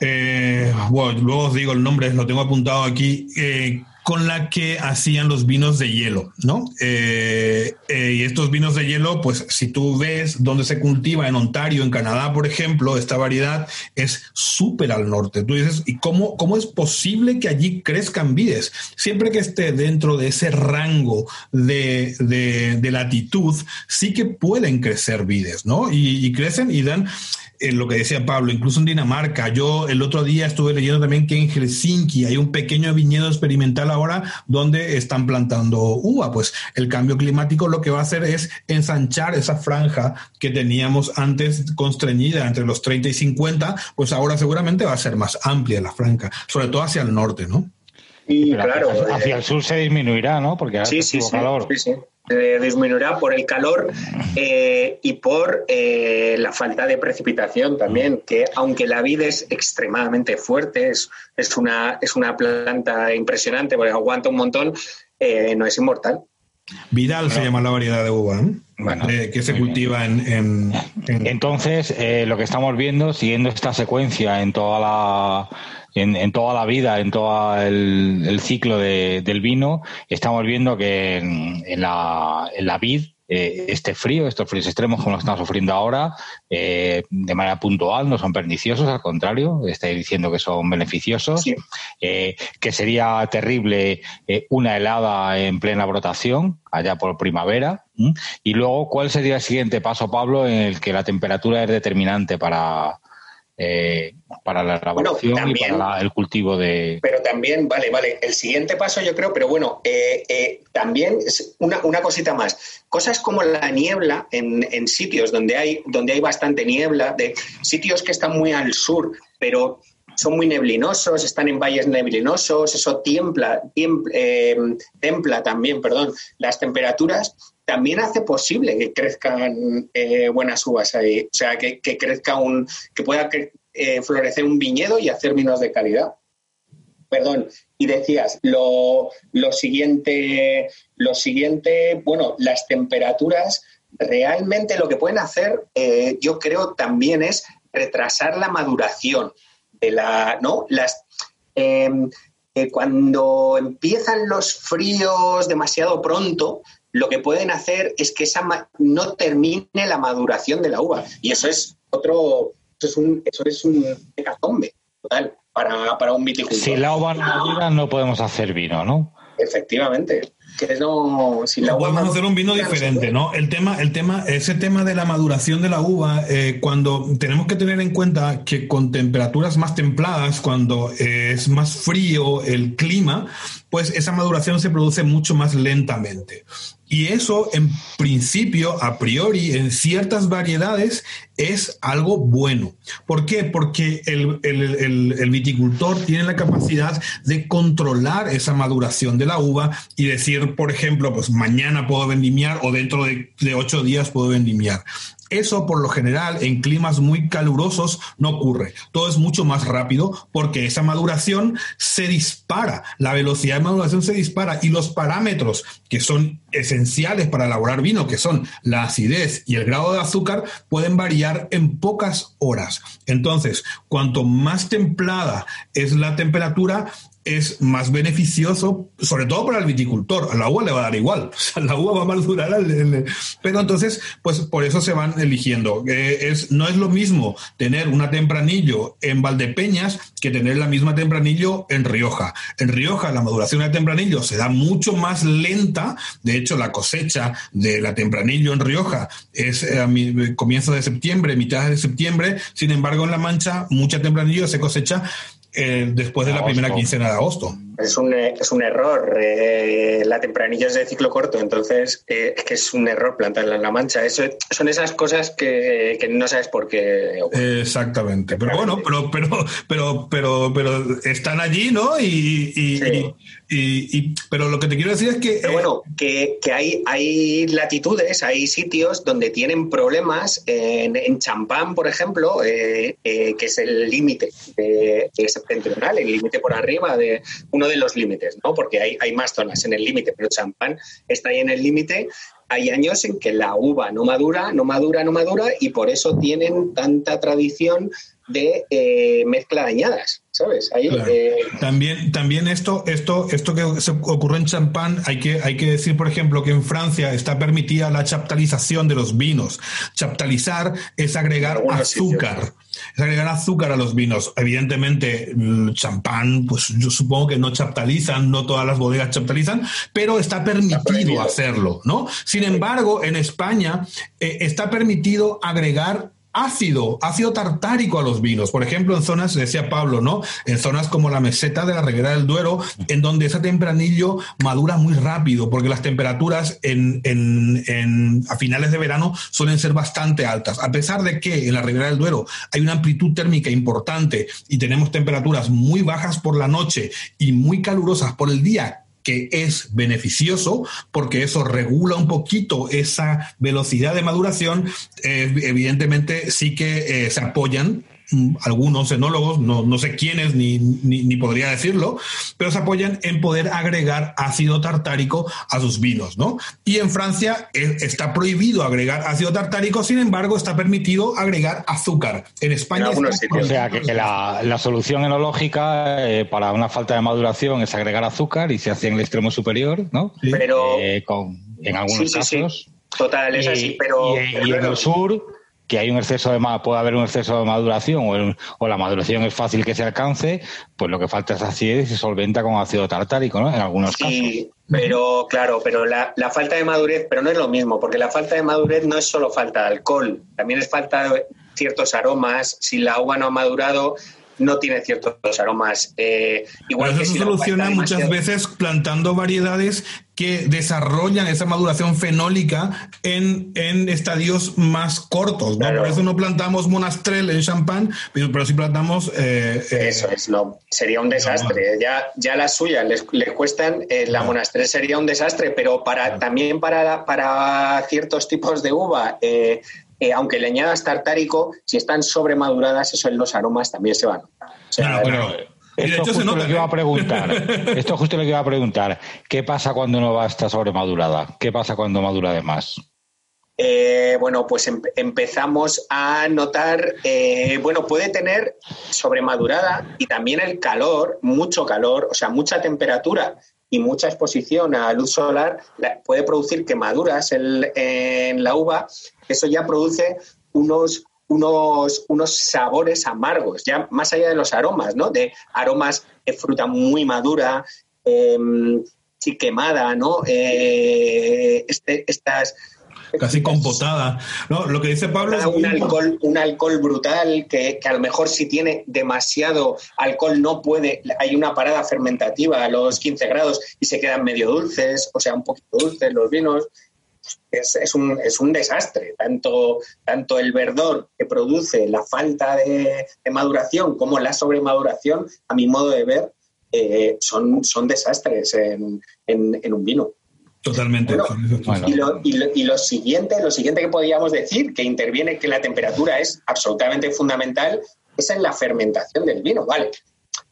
eh, luego os digo el nombre, lo tengo apuntado aquí, eh, con la que hacían los vinos de hielo, ¿no? Eh, y estos vinos de hielo, pues si tú ves dónde se cultiva en Ontario, en Canadá, por ejemplo, esta variedad es súper al norte. Tú dices, ¿y cómo, cómo es posible que allí crezcan vides? Siempre que esté dentro de ese rango de, de, latitud, sí que pueden crecer vides, ¿no? Y crecen y dan en lo que decía Pablo, incluso en Dinamarca. Yo el otro día estuve leyendo también que en Helsinki hay un pequeño viñedo experimental ahora donde están plantando uva. Pues el cambio climático lo que va a hacer es ensanchar esa franja que teníamos antes constreñida entre los 30 y 50, pues ahora seguramente va a ser más amplia la franja, sobre todo hacia el norte, ¿no? Y claro, hacia, el sur se disminuirá, ¿no? Porque sí, sí, calor. Sí, sí. disminuirá por el calor eh, y por eh, la falta de precipitación también, que aunque la vid es extremadamente fuerte, es, es, una, es una planta impresionante porque aguanta un montón, eh, no es inmortal. Vidal se llama la variedad de uva, que se cultiva en, Entonces, lo que estamos viendo, siguiendo esta secuencia en toda la en, toda la vida, en todo el, ciclo del vino, estamos viendo que en, la, en la vid eh, este frío, estos fríos extremos como lo estamos sufriendo ahora, eh, de manera puntual, no son perniciosos, al contrario, estáis diciendo que son beneficiosos, eh, que sería terrible una helada en plena brotación, allá por primavera. Y luego, ¿cuál sería el siguiente paso, Pablo, en el que la temperatura es determinante para, eh, para la elaboración y para el cultivo de... Pero también, vale, vale, el siguiente paso yo creo, pero bueno, eh, eh, también una, una, cosita más. Cosas como la niebla en, en, sitios donde hay, donde hay bastante niebla, de sitios que están muy al sur, pero son muy neblinosos, están en valles neblinosos, eso tiembla, templa también, perdón, las temperaturas también hace posible que crezcan eh, buenas uvas ahí, o sea, que, crezca un, que pueda eh, florecer un viñedo y hacer vinos de calidad. Perdón, y decías, lo, siguiente, lo siguiente, bueno, las temperaturas realmente lo que pueden hacer, eh, yo creo, también es retrasar la maduración de la, ¿no? Las, cuando empiezan los fríos demasiado pronto, lo que pueden hacer es que esa no termine la maduración de la uva. Y eso es otro, eso es un, eso es un hecatombe total para, para un viticultor. Si la uva no madura, no podemos hacer vino, ¿no? Efectivamente. Que no, si la podemos hacer un vino diferente, ¿no? El tema, el tema, ese tema de la maduración de la uva, eh, cuando tenemos que tener en cuenta que con temperaturas más templadas, cuando es más frío el clima, pues esa maduración se produce mucho más lentamente. Y eso, en principio, a priori, en ciertas variedades, es algo bueno. ¿Por qué? Porque el, viticultor tiene la capacidad de controlar esa maduración de la uva y decir, por ejemplo, pues mañana puedo vendimiar o dentro de, de ocho días puedo vendimiar. Eso por lo general en climas muy calurosos no ocurre. Todo es mucho más rápido porque esa maduración se dispara, la velocidad de maduración se dispara y los parámetros que son esenciales para elaborar vino, que son la acidez y el grado de azúcar, pueden variar en pocas horas. Entonces, cuanto más templada es la temperatura, es más beneficioso, sobre todo para el viticultor. A la uva le va a dar igual. O sea, la uva va a madurar. Pero entonces, pues por eso se van eligiendo. Eh, es, no es lo mismo tener una tempranillo en Valdepeñas que tener la misma tempranillo en Rioja. En Rioja la maduración de tempranillo se da mucho más lenta. De hecho, la cosecha de la tempranillo en Rioja es a mi, comienzo de septiembre, mitad de septiembre. Sin embargo, en La Mancha, mucha tempranillo se cosecha eh, después de la primera quincena de agosto. Es un, es un error. Eh, la tempranilla es de ciclo corto, entonces eh, es que es un error plantarla en la mancha. Eso, son esas cosas que, no sabes por qué. Exactamente. Pero bueno, pero, pero, pero, pero, pero están allí, ¿no? Y, y, pero lo que te quiero decir es que. bueno, que, hay, hay latitudes, hay sitios donde tienen problemas. En, en Champán, por ejemplo, que es el límite septentrional, el límite por arriba de de los límites, ¿no? Porque hay, hay más zonas en el límite, pero champán está ahí en el límite. Hay años en que la uva no madura, no madura, no madura, y por eso tienen tanta tradición de eh, mezcla de añadas, ¿sabes? Eh, también, también esto, esto, esto que se ocurre en champán, hay que, hay que decir, por ejemplo, que en Francia está permitida la chaptalización de los vinos. Chaptalizar es agregar azúcar es agregar azúcar a los vinos. Evidentemente, el champán, pues yo supongo que no chaptalizan, no todas las bodegas chaptalizan, pero está permitido, hacerlo, ¿no? Sin embargo, en España eh, está permitido agregar ácido, ácido tartárico a los vinos. Por ejemplo, en zonas, decía Pablo, ¿no? En zonas como la meseta de la Ribera del Duero, en donde ese tempranillo madura muy rápido, porque las temperaturas a finales de verano suelen ser bastante altas. A pesar de que en la Ribera del Duero hay una amplitud térmica importante y tenemos temperaturas muy bajas por la noche y muy calurosas por el día, que es beneficioso porque eso regula un poquito esa velocidad de maduración, eh, evidentemente sí que eh, se apoyan algunos enólogos, no, no sé quiénes ni, ni, podría decirlo, pero se apoyan en poder agregar ácido tartárico a sus vinos, ¿no? Y en Francia eh, está prohibido agregar ácido tartárico, sin embargo, está permitido agregar azúcar. En España... o sea, que la, la solución enológica eh, para una falta de maduración es agregar azúcar y se hace en el extremo superior, ¿no? Pero... Eh, con, en algunos casos. Total, es así, pero... y en el sur que hay un exceso de puede haber un exceso de maduración o, la maduración es fácil que se alcance, pues lo que falta es acidez y se solventa con ácido tartárico, ¿no? En algunos sí, pero claro, pero la, la, falta de madurez, pero no es lo mismo, porque la falta de madurez no es solo falta de alcohol, también es falta de ciertos aromas. Si la uva no ha madurado, no tiene ciertos aromas. Eh, igual que eso se soluciona muchas veces plantando variedades que desarrollan esa maduración fenólica en, en estadios más cortos. ¿no? Por eso no plantamos monastrel en champán, pero, pero sí plantamos... Eh, eh, eso es, no, sería un desastre. Ya, ya las suyas les, les cuestan, la monastrel sería un desastre, pero para, también para, para ciertos tipos de uva eh, aunque le añadas tartárico, si están sobremaduradas, eso en los aromas también se van. esto es justo lo que iba a preguntar. Esto es justo lo que iba a preguntar. ¿Qué pasa cuando no va a estar sobremadurada? ¿Qué pasa cuando madura de más? Eh, bueno, pues em, empezamos a notar, eh, bueno, puede tener sobremadurada y también el calor, mucho calor, o sea, mucha temperatura y mucha exposición a luz solar puede producir quemaduras en, la uva. Eso ya produce unos, unos, unos sabores amargos, ya más allá de los aromas, ¿no? De aromas de fruta muy madura, eh, quemada, ¿no? Eh, este, estas casi compotada. No, lo que dice Pablo es un alcohol, un alcohol brutal que, a lo mejor si tiene demasiado alcohol no puede, hay una parada fermentativa a los 15 grados y se quedan medio dulces, o sea, un poquito dulces los vinos. Es, un, es un desastre, tanto, tanto el verdor que produce la falta de, maduración como la sobremaduración, a mi modo de ver, eh, son, son desastres en, en un vino. Totalmente. y, lo, y, lo, siguiente, lo siguiente que podríamos decir, que interviene que la temperatura es absolutamente fundamental, es en la fermentación del vino, ¿vale?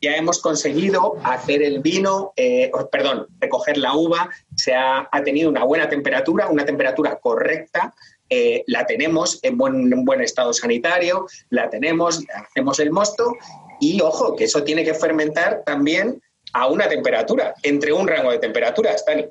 Ya hemos conseguido hacer el vino, eh, perdón, recoger la uva, se ha, tenido una buena temperatura, una temperatura correcta, eh, la tenemos en buen, en buen estado sanitario, la tenemos, hacemos el mosto y ojo, que eso tiene que fermentar también a una temperatura, entre un rango de temperaturas, Tani.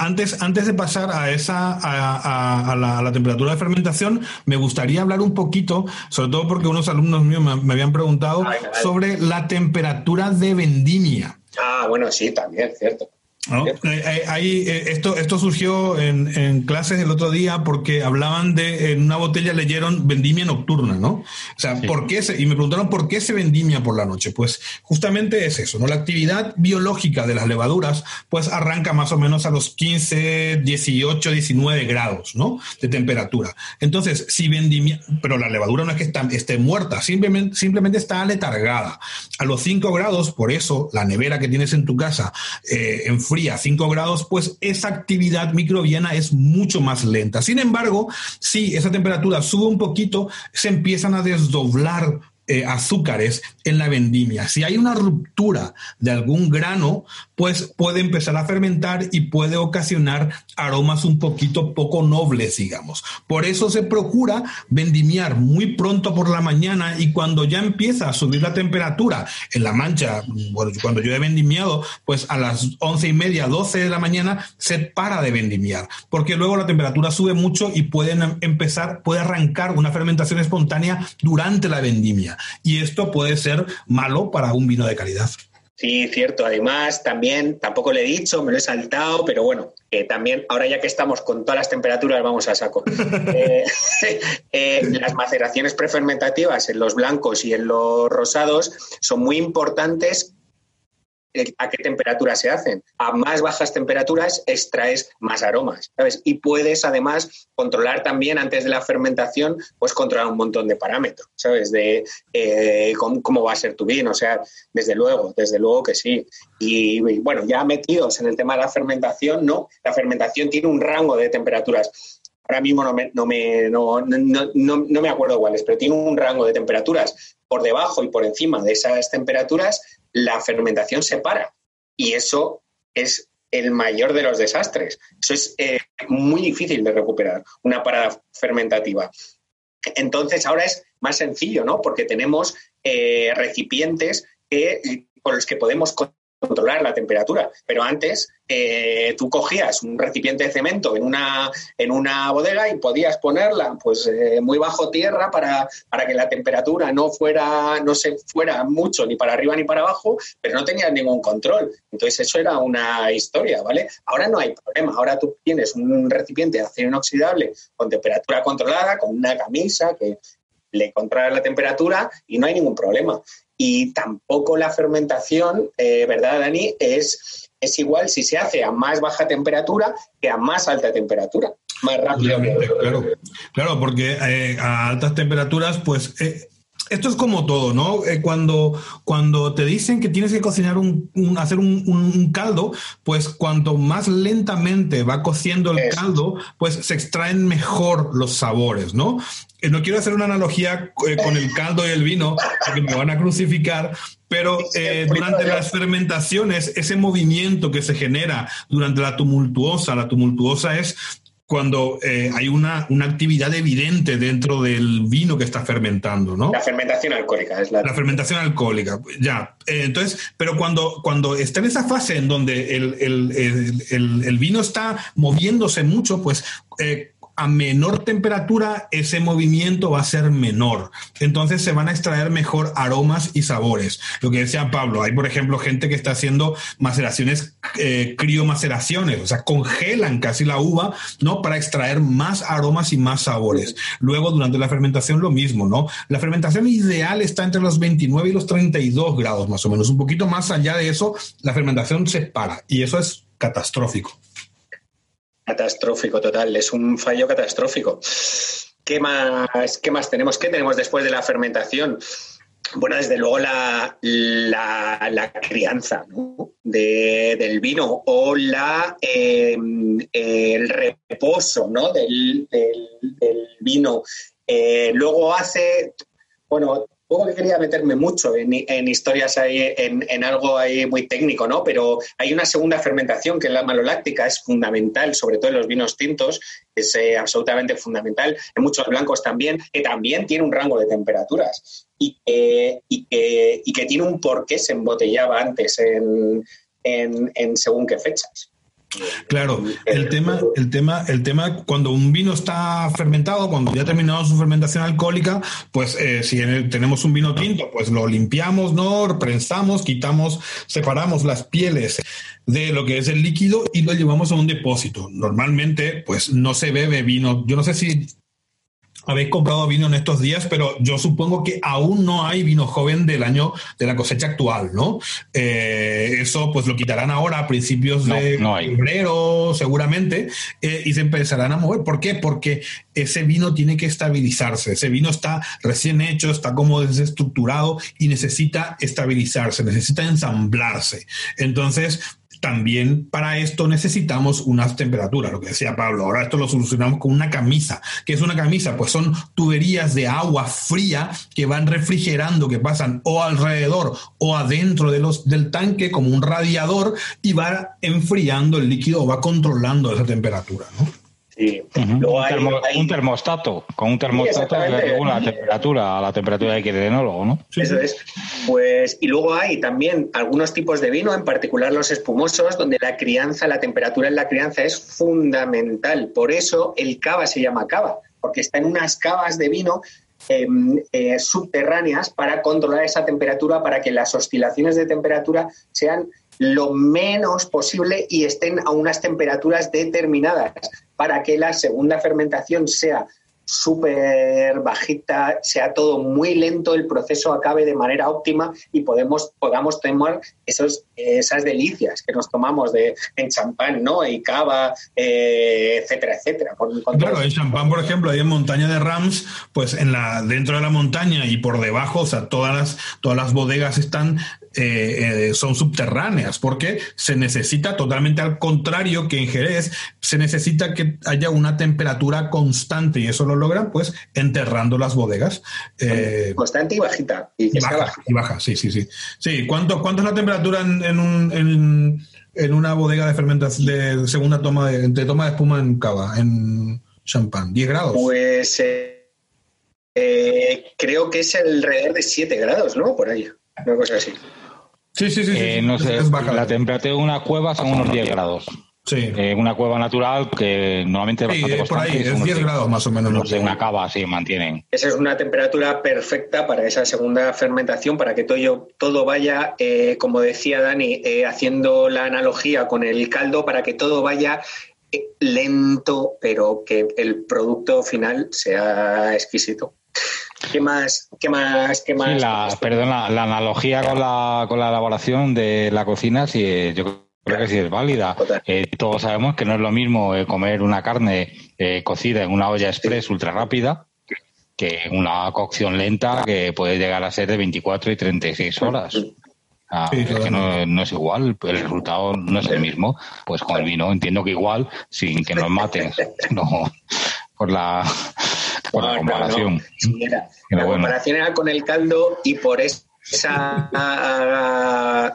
Antes, antes de pasar a esa a, la, temperatura de fermentación, me gustaría hablar un poquito, sobre todo porque unos alumnos míos me, habían preguntado sobre la temperatura de vendimia. Ah, bueno, sí, también, cierto. Eh, eh, ahí, eh, esto, esto surgió en, clases el otro día porque hablaban de, en una botella leyeron vendimia nocturna, ¿no? O sea, ¿por qué se, y me preguntaron por qué se vendimia por la noche. Pues justamente es eso, ¿no? La actividad biológica de las levaduras, pues arranca más o menos a los 15, 18, 19 grados, ¿no? De temperatura. Entonces, si vendimia, pero la levadura no es que esté muerta, simplemente, simplemente está letargada. A los 5 grados, por eso la nevera que tienes en tu casa, en fría, 5 grados, pues esa actividad microbiana es mucho más lenta. Sin embargo, si esa temperatura sube un poquito, se empiezan a desdoblar eh, azúcares en la vendimia. Si hay una ruptura de algún grano, pues puede empezar a fermentar y puede ocasionar aromas un poquito poco nobles, digamos. Por eso se procura vendimiar muy pronto por la mañana y cuando ya empieza a subir la temperatura en la mancha, cuando yo he vendimiado, pues a las once y media, doce de la mañana se para de vendimiar, porque luego la temperatura sube mucho y pueden empezar, puede arrancar una fermentación espontánea durante la vendimia y esto puede ser malo para un vino de calidad. Sí, cierto. Además, también, tampoco le he dicho, me lo he saltado, pero bueno, también, ahora ya que estamos con todas las temperaturas, vamos a saco. Eh, eh, las maceraciones prefermentativas en los blancos y en los rosados son muy importantes a qué temperatura se hacen. A más bajas temperaturas extraes más aromas, ¿sabes? Y puedes además controlar también antes de la fermentación, pues controlar un montón de parámetros, ¿sabes? De eh, cómo, va a ser tu vino, o sea, desde luego, desde luego que sí. Y, bueno, ya metidos en el tema de la fermentación, ¿no? La fermentación tiene un rango de temperaturas ahora mismo no me, no me, no, no, no, me acuerdo cuáles, pero tiene un rango de temperaturas por debajo y por encima de esas temperaturas la fermentación se para. Y eso es el mayor de los desastres. Eso es eh, muy difícil de recuperar, una parada fermentativa. Entonces ahora es más sencillo, ¿no? Porque tenemos eh, recipientes con los que podemos controlar la temperatura. Pero antes eh, tú cogías un recipiente de cemento en una, en una bodega y podías ponerla pues eh, muy bajo tierra para, para, que la temperatura no fuera, no se fuera mucho ni para arriba ni para abajo, pero no tenías ningún control. Entonces eso era una historia, ¿vale? Ahora no hay problema. Ahora tú tienes un recipiente de acero inoxidable con temperatura controlada, con una camisa que le controla la temperatura y no hay ningún problema y tampoco la fermentación, eh, ¿verdad, Dani? Es, es igual si se hace a más baja temperatura que a más alta temperatura, más rápido. Claro, claro, porque eh, a altas temperaturas, pues eh, esto es como todo, ¿no? Eh, cuando, cuando te dicen que tienes que cocinar un, hacer un, caldo, pues cuanto más lentamente va cociendo el caldo, pues se extraen mejor los sabores, ¿no? Eh, no quiero hacer una analogía eh, con el caldo y el vino, porque me van a crucificar, pero durante las fermentaciones, ese movimiento que se genera durante la tumultuosa, la tumultuosa es cuando eh, hay una, una, actividad evidente dentro del vino que está fermentando, ¿no? La fermentación alcohólica es la... La fermentación alcohólica, ya. Eh, entonces, pero cuando, cuando está en esa fase en donde el, el, el, el vino está moviéndose mucho, pues eh, a menor temperatura ese movimiento va a ser menor. Entonces se van a extraer mejor aromas y sabores. Lo que decía Pablo, hay por ejemplo gente que está haciendo maceraciones, eh, criomaceraciones, o sea, congelan casi la uva, ¿no? Para extraer más aromas y más sabores. Luego durante la fermentación lo mismo, ¿no? La fermentación ideal está entre los 29 y los 32 grados más o menos. Un poquito más allá de eso, la fermentación se para y eso es catastrófico. Catastrófico, total. Es un fallo catastrófico. ¿Qué más, qué más tenemos? ¿Qué tenemos después de la fermentación? Bueno, desde luego la, la, crianza del vino o la, em, el reposo ¿no? del, vino. Eh, luego hace, bueno, poco que quería meterme mucho en, historias ahí, en, algo ahí muy técnico, ¿no? Pero hay una segunda fermentación que es la maloláctica, es fundamental, sobre todo en los vinos tintos, es eh, absolutamente fundamental. En muchos blancos también, que también tiene un rango de temperaturas y que, tiene un por qué se embotellaba antes en según qué fechas. Claro, el tema, el tema, el tema, cuando un vino está fermentado, cuando ya ha terminado su fermentación alcohólica, pues eh, si tenemos un vino tinto, pues lo limpiamos, ¿no? Prensamos, quitamos, separamos las pieles de lo que es el líquido y lo llevamos a un depósito. Normalmente, pues no se bebe vino. Yo no sé si habéis comprado vino en estos días, pero yo supongo que aún no hay vino joven del año de la cosecha actual, ¿no? Eh, eso pues lo quitarán ahora a principios de febrero, seguramente, eh, y se empezarán a mover. ¿Por qué? Porque ese vino tiene que estabilizarse. Ese vino está recién hecho, está como desestructurado y necesita estabilizarse, necesita ensamblarse. Entonces, también para esto necesitamos unas temperaturas, lo que decía Pablo. Ahora esto lo solucionamos con una camisa. ¿Qué es una camisa? Pues son tuberías de agua fría que van refrigerando, que pasan o alrededor o adentro de los, del tanque como un radiador y va enfriando el líquido o va controlando esa temperatura. ¿no? Un, termostato, con un termostato que regula la temperatura a la temperatura que quiere el enólogo, ¿no? Eso es. Pues, y luego hay también algunos tipos de vino, en particular los espumosos, donde la crianza, la temperatura en la crianza es fundamental. Por eso el cava se llama cava, porque está en unas cavas de vino em, eh, subterráneas para controlar esa temperatura, para que las oscilaciones de temperatura sean lo menos posible y estén a unas temperaturas determinadas para que la segunda fermentación sea súper bajita, sea todo muy lento, el proceso acabe de manera óptima y podamos tomar esos, esas delicias que nos tomamos de, en champán, ¿no? Y cava, eh, etcétera, etcétera. claro, en champán, por ejemplo, hay en montaña de Rams, pues en la, dentro de la montaña y por debajo, o sea, todas las, todas las bodegas están eh, eh, son subterráneas, porque se necesita totalmente al contrario que en Jerez, se necesita que haya una temperatura constante y eso lo logran pues enterrando las bodegas. Eh, constante y bajita. Y, baja, y baja, sí, sí, sí. Sí, ¿cuánto, cuánto es la temperatura en, un, en, una bodega de fermentación, de segunda toma de, de, toma de espuma en cava, en champán? ¿10 grados? Pues creo que es alrededor de 7 grados, ¿no? Por ahí, una cosa así. Sí, sí, sí. Eh, no sé, la temperatura de una cueva son unos 10 grados. Sí. Eh, una cueva natural que normalmente es bastante por ahí, es 10 grados más o menos. No sé, una cava así mantienen. Esa es una temperatura perfecta para esa segunda fermentación, para que todo, todo vaya, eh, como decía Dani, haciendo la analogía con el caldo, para que todo vaya lento, pero que el producto final sea exquisito. ¿Qué más? ¿Qué más? ¿Qué más? la, perdona, la analogía con la, con la elaboración de la cocina, sí, eh, yo creo que sí es válida. Eh, todos sabemos que no es lo mismo eh, comer una carne cocida en una olla express ultra rápida que una cocción lenta que puede llegar a ser de 24 y 36 horas. Ah, es que no, no, es igual, el resultado no es el mismo. Pues con el vino entiendo que igual, sin que nos maten, no por la por la comparación. la comparación era con el caldo y por eso esa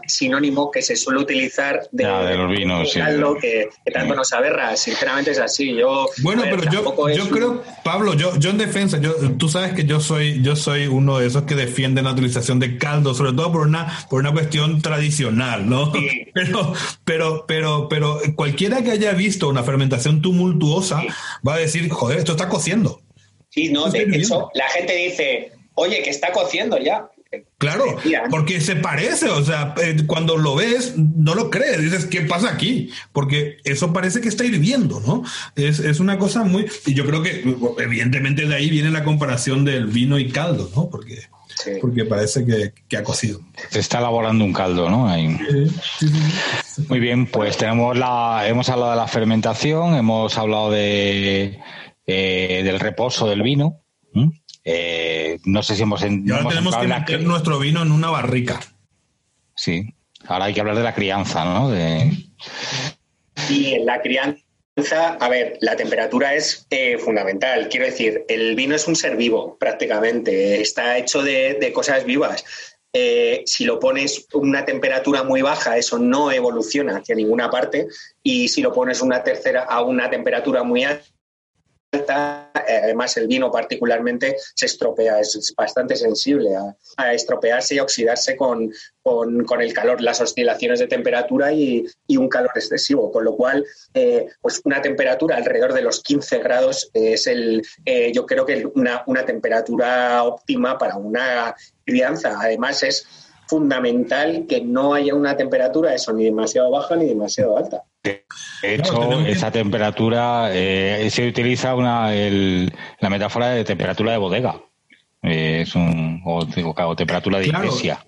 sinónimo que se suele utilizar de, los vinos, caldo que, tanto nos aberra. Sinceramente es así. Yo, bueno, pero yo, yo creo, Pablo, yo, yo en defensa, yo, tú sabes que yo soy, yo soy uno de esos que defienden la utilización de caldo, sobre todo por una, por una cuestión tradicional, ¿no? Pero, pero, pero, pero cualquiera que haya visto una fermentación tumultuosa va a decir, joder, esto está cociendo. Sí, no, de hecho, la gente dice, oye, que está cociendo ya. Claro, porque se parece, o sea, eh, cuando lo ves, no lo crees, dices, ¿qué pasa aquí? Porque eso parece que está hirviendo, ¿no? Es, es una cosa muy... Y yo creo que, evidentemente, de ahí viene la comparación del vino y caldo, ¿no? Porque, porque parece que, ha cocido. Se está elaborando un caldo, ¿no? Muy bien, pues tenemos la... Hemos hablado de la fermentación, hemos hablado de eh, del reposo del vino. Eh, no sé si hemos... Y ahora tenemos que meter nuestro vino en una barrica. Sí, ahora hay que hablar de la crianza, ¿no? De... Y en la crianza a ver, la temperatura es eh, fundamental. Quiero decir, el vino es un ser vivo, prácticamente. Está hecho de, cosas vivas. si lo pones una temperatura muy baja, eso no evoluciona hacia ninguna parte. Y si lo pones una tercera a una temperatura muy alta, eh, además el vino particularmente se estropea, es bastante sensible a, estropearse y oxidarse con, con, el calor, las oscilaciones de temperatura y, un calor excesivo, con lo cual eh, pues una temperatura alrededor de los 15 grados es el, eh, yo creo que una, una temperatura óptima para una crianza. Además es fundamental que no haya una temperatura eso ni demasiado baja ni demasiado alta. De hecho, esa temperatura eh, se utiliza una, la metáfora de temperatura de bodega. Eh, es un, o, temperatura de iglesia.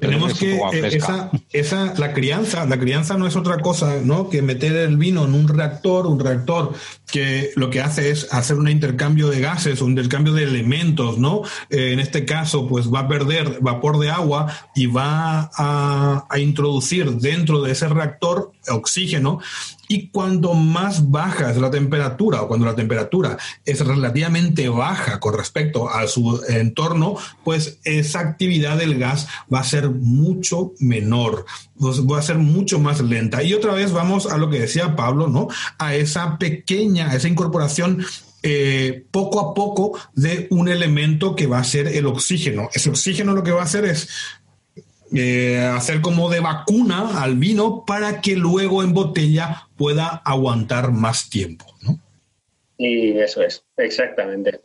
Tenemos que eh, esa, esa, la crianza, la crianza no es otra cosa, ¿no? Que meter el vino en un reactor, un reactor que lo que hace es hacer un intercambio de gases, un intercambio de elementos, ¿no? Eh, en este caso, pues va a perder vapor de agua y va a, a introducir dentro de ese reactor oxígeno y cuando más baja es la temperatura o cuando la temperatura es relativamente baja con respecto a su entorno, pues esa actividad del gas va a ser mucho menor, pues va a ser mucho más lenta. Y otra vez vamos a lo que decía Pablo, ¿no? A esa pequeña, a esa incorporación eh, poco a poco de un elemento que va a ser el oxígeno. Ese oxígeno lo que va a hacer es eh, hacer como de vacuna al vino para que luego en botella pueda aguantar más tiempo, ¿no? Y eso es, exactamente.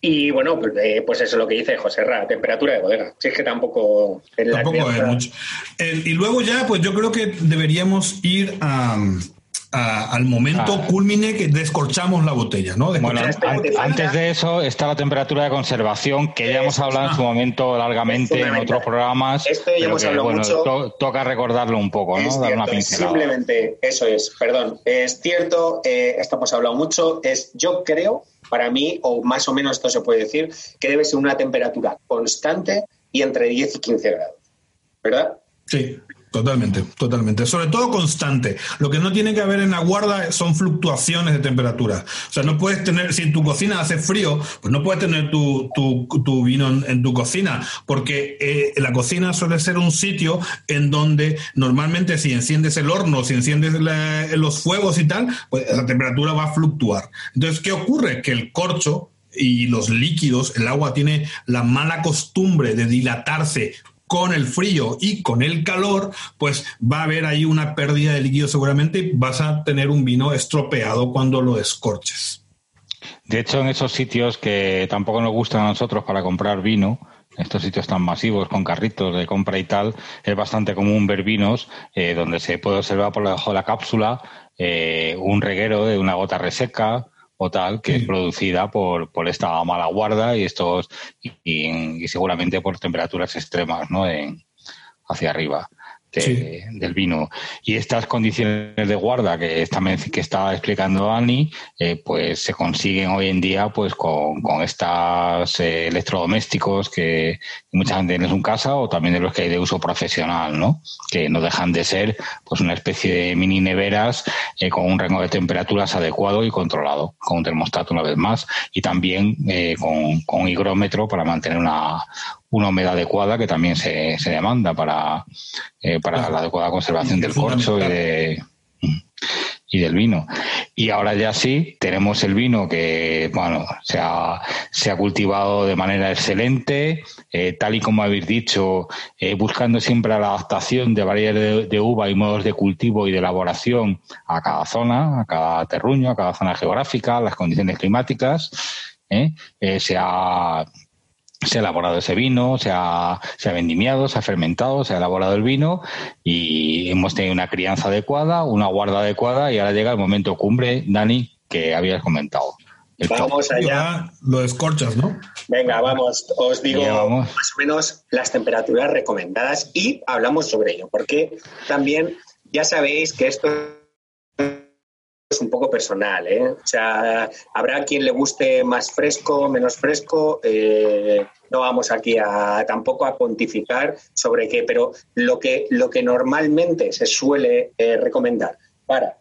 Y bueno, pues, eh, pues eso es lo que dice José Ra, temperatura de bodega. Si es que tampoco... tampoco hay mucho. y luego ya, pues yo creo que deberíamos ir a al momento ah. culmine que descorchamos la botella, ¿no? Bueno, antes de eso está la temperatura de conservación, que ya hemos hablado en su momento largamente en otros programas. Esto ya hemos hablado mucho. toca recordarlo un poco, ¿no? Dar una Simplemente, eso es, perdón. Es cierto, eh, esto hemos hablado mucho, es yo creo, para mí, o más o menos esto se puede decir, que debe ser una temperatura constante y entre 10 y 15 grados. ¿Verdad? Sí. Totalmente, totalmente. Sobre todo constante. Lo que no tiene que haber en la guarda son fluctuaciones de temperatura. O sea, no puedes tener, si en tu cocina hace frío, pues no puedes tener tu, tu, vino en, tu cocina, porque eh, la cocina suele ser un sitio en donde normalmente si enciendes el horno, si enciendes los fuegos y tal, pues la temperatura va a fluctuar. Entonces, ¿qué ocurre? Que el corcho y los líquidos, el agua tiene la mala costumbre de dilatarse con el frío y con el calor, pues va a haber ahí una pérdida de líquido seguramente y vas a tener un vino estropeado cuando lo escorches. De hecho, en esos sitios que tampoco nos gustan a nosotros para comprar vino, estos sitios tan masivos con carritos de compra y tal, es bastante común ver vinos eh, donde se puede observar por debajo de la cápsula eh, un reguero de una gota reseca, o tal, que es producida por, por esta mala guarda y estos y, seguramente por temperaturas extremas, ¿no? En, hacia arriba del vino. Y estas condiciones de guarda que está, que está explicando Ani, eh, pues se consiguen hoy en día pues con, con estos eh, electrodomésticos que mucha gente tiene en su casa o también de los que hay de uso profesional, ¿no? Que no dejan de ser pues una especie de mini neveras eh, con un rango de temperaturas adecuado y controlado, con un termostato una vez más y también con, con un higrómetro para mantener una, una humedad adecuada que también se, se demanda para, eh, para la adecuada conservación del corcho y, de, y del vino. Y ahora ya sí, tenemos el vino que, bueno, se ha, se ha cultivado de manera excelente, eh, tal y como habéis dicho, eh, buscando siempre la adaptación de variedades de, uva y modos de cultivo y de elaboración a cada zona, a cada terruño, a cada zona geográfica, a las condiciones climáticas. se ha se ha elaborado ese vino, se ha, se ha vendimiado, se ha fermentado, se ha elaborado el vino y hemos tenido una crianza adecuada, una guarda adecuada y ahora llega el momento cumbre, Dani, que habías comentado. vamos allá. Lo escorchas, ¿no? Venga, vamos. Os digo más o menos las temperaturas recomendadas y hablamos sobre ello, porque también ya sabéis que esto es un poco personal, ¿eh? O sea, habrá quien le guste más fresco, menos fresco. Eh, no vamos aquí a tampoco a pontificar sobre qué, pero lo que, lo que normalmente se suele eh, recomendar para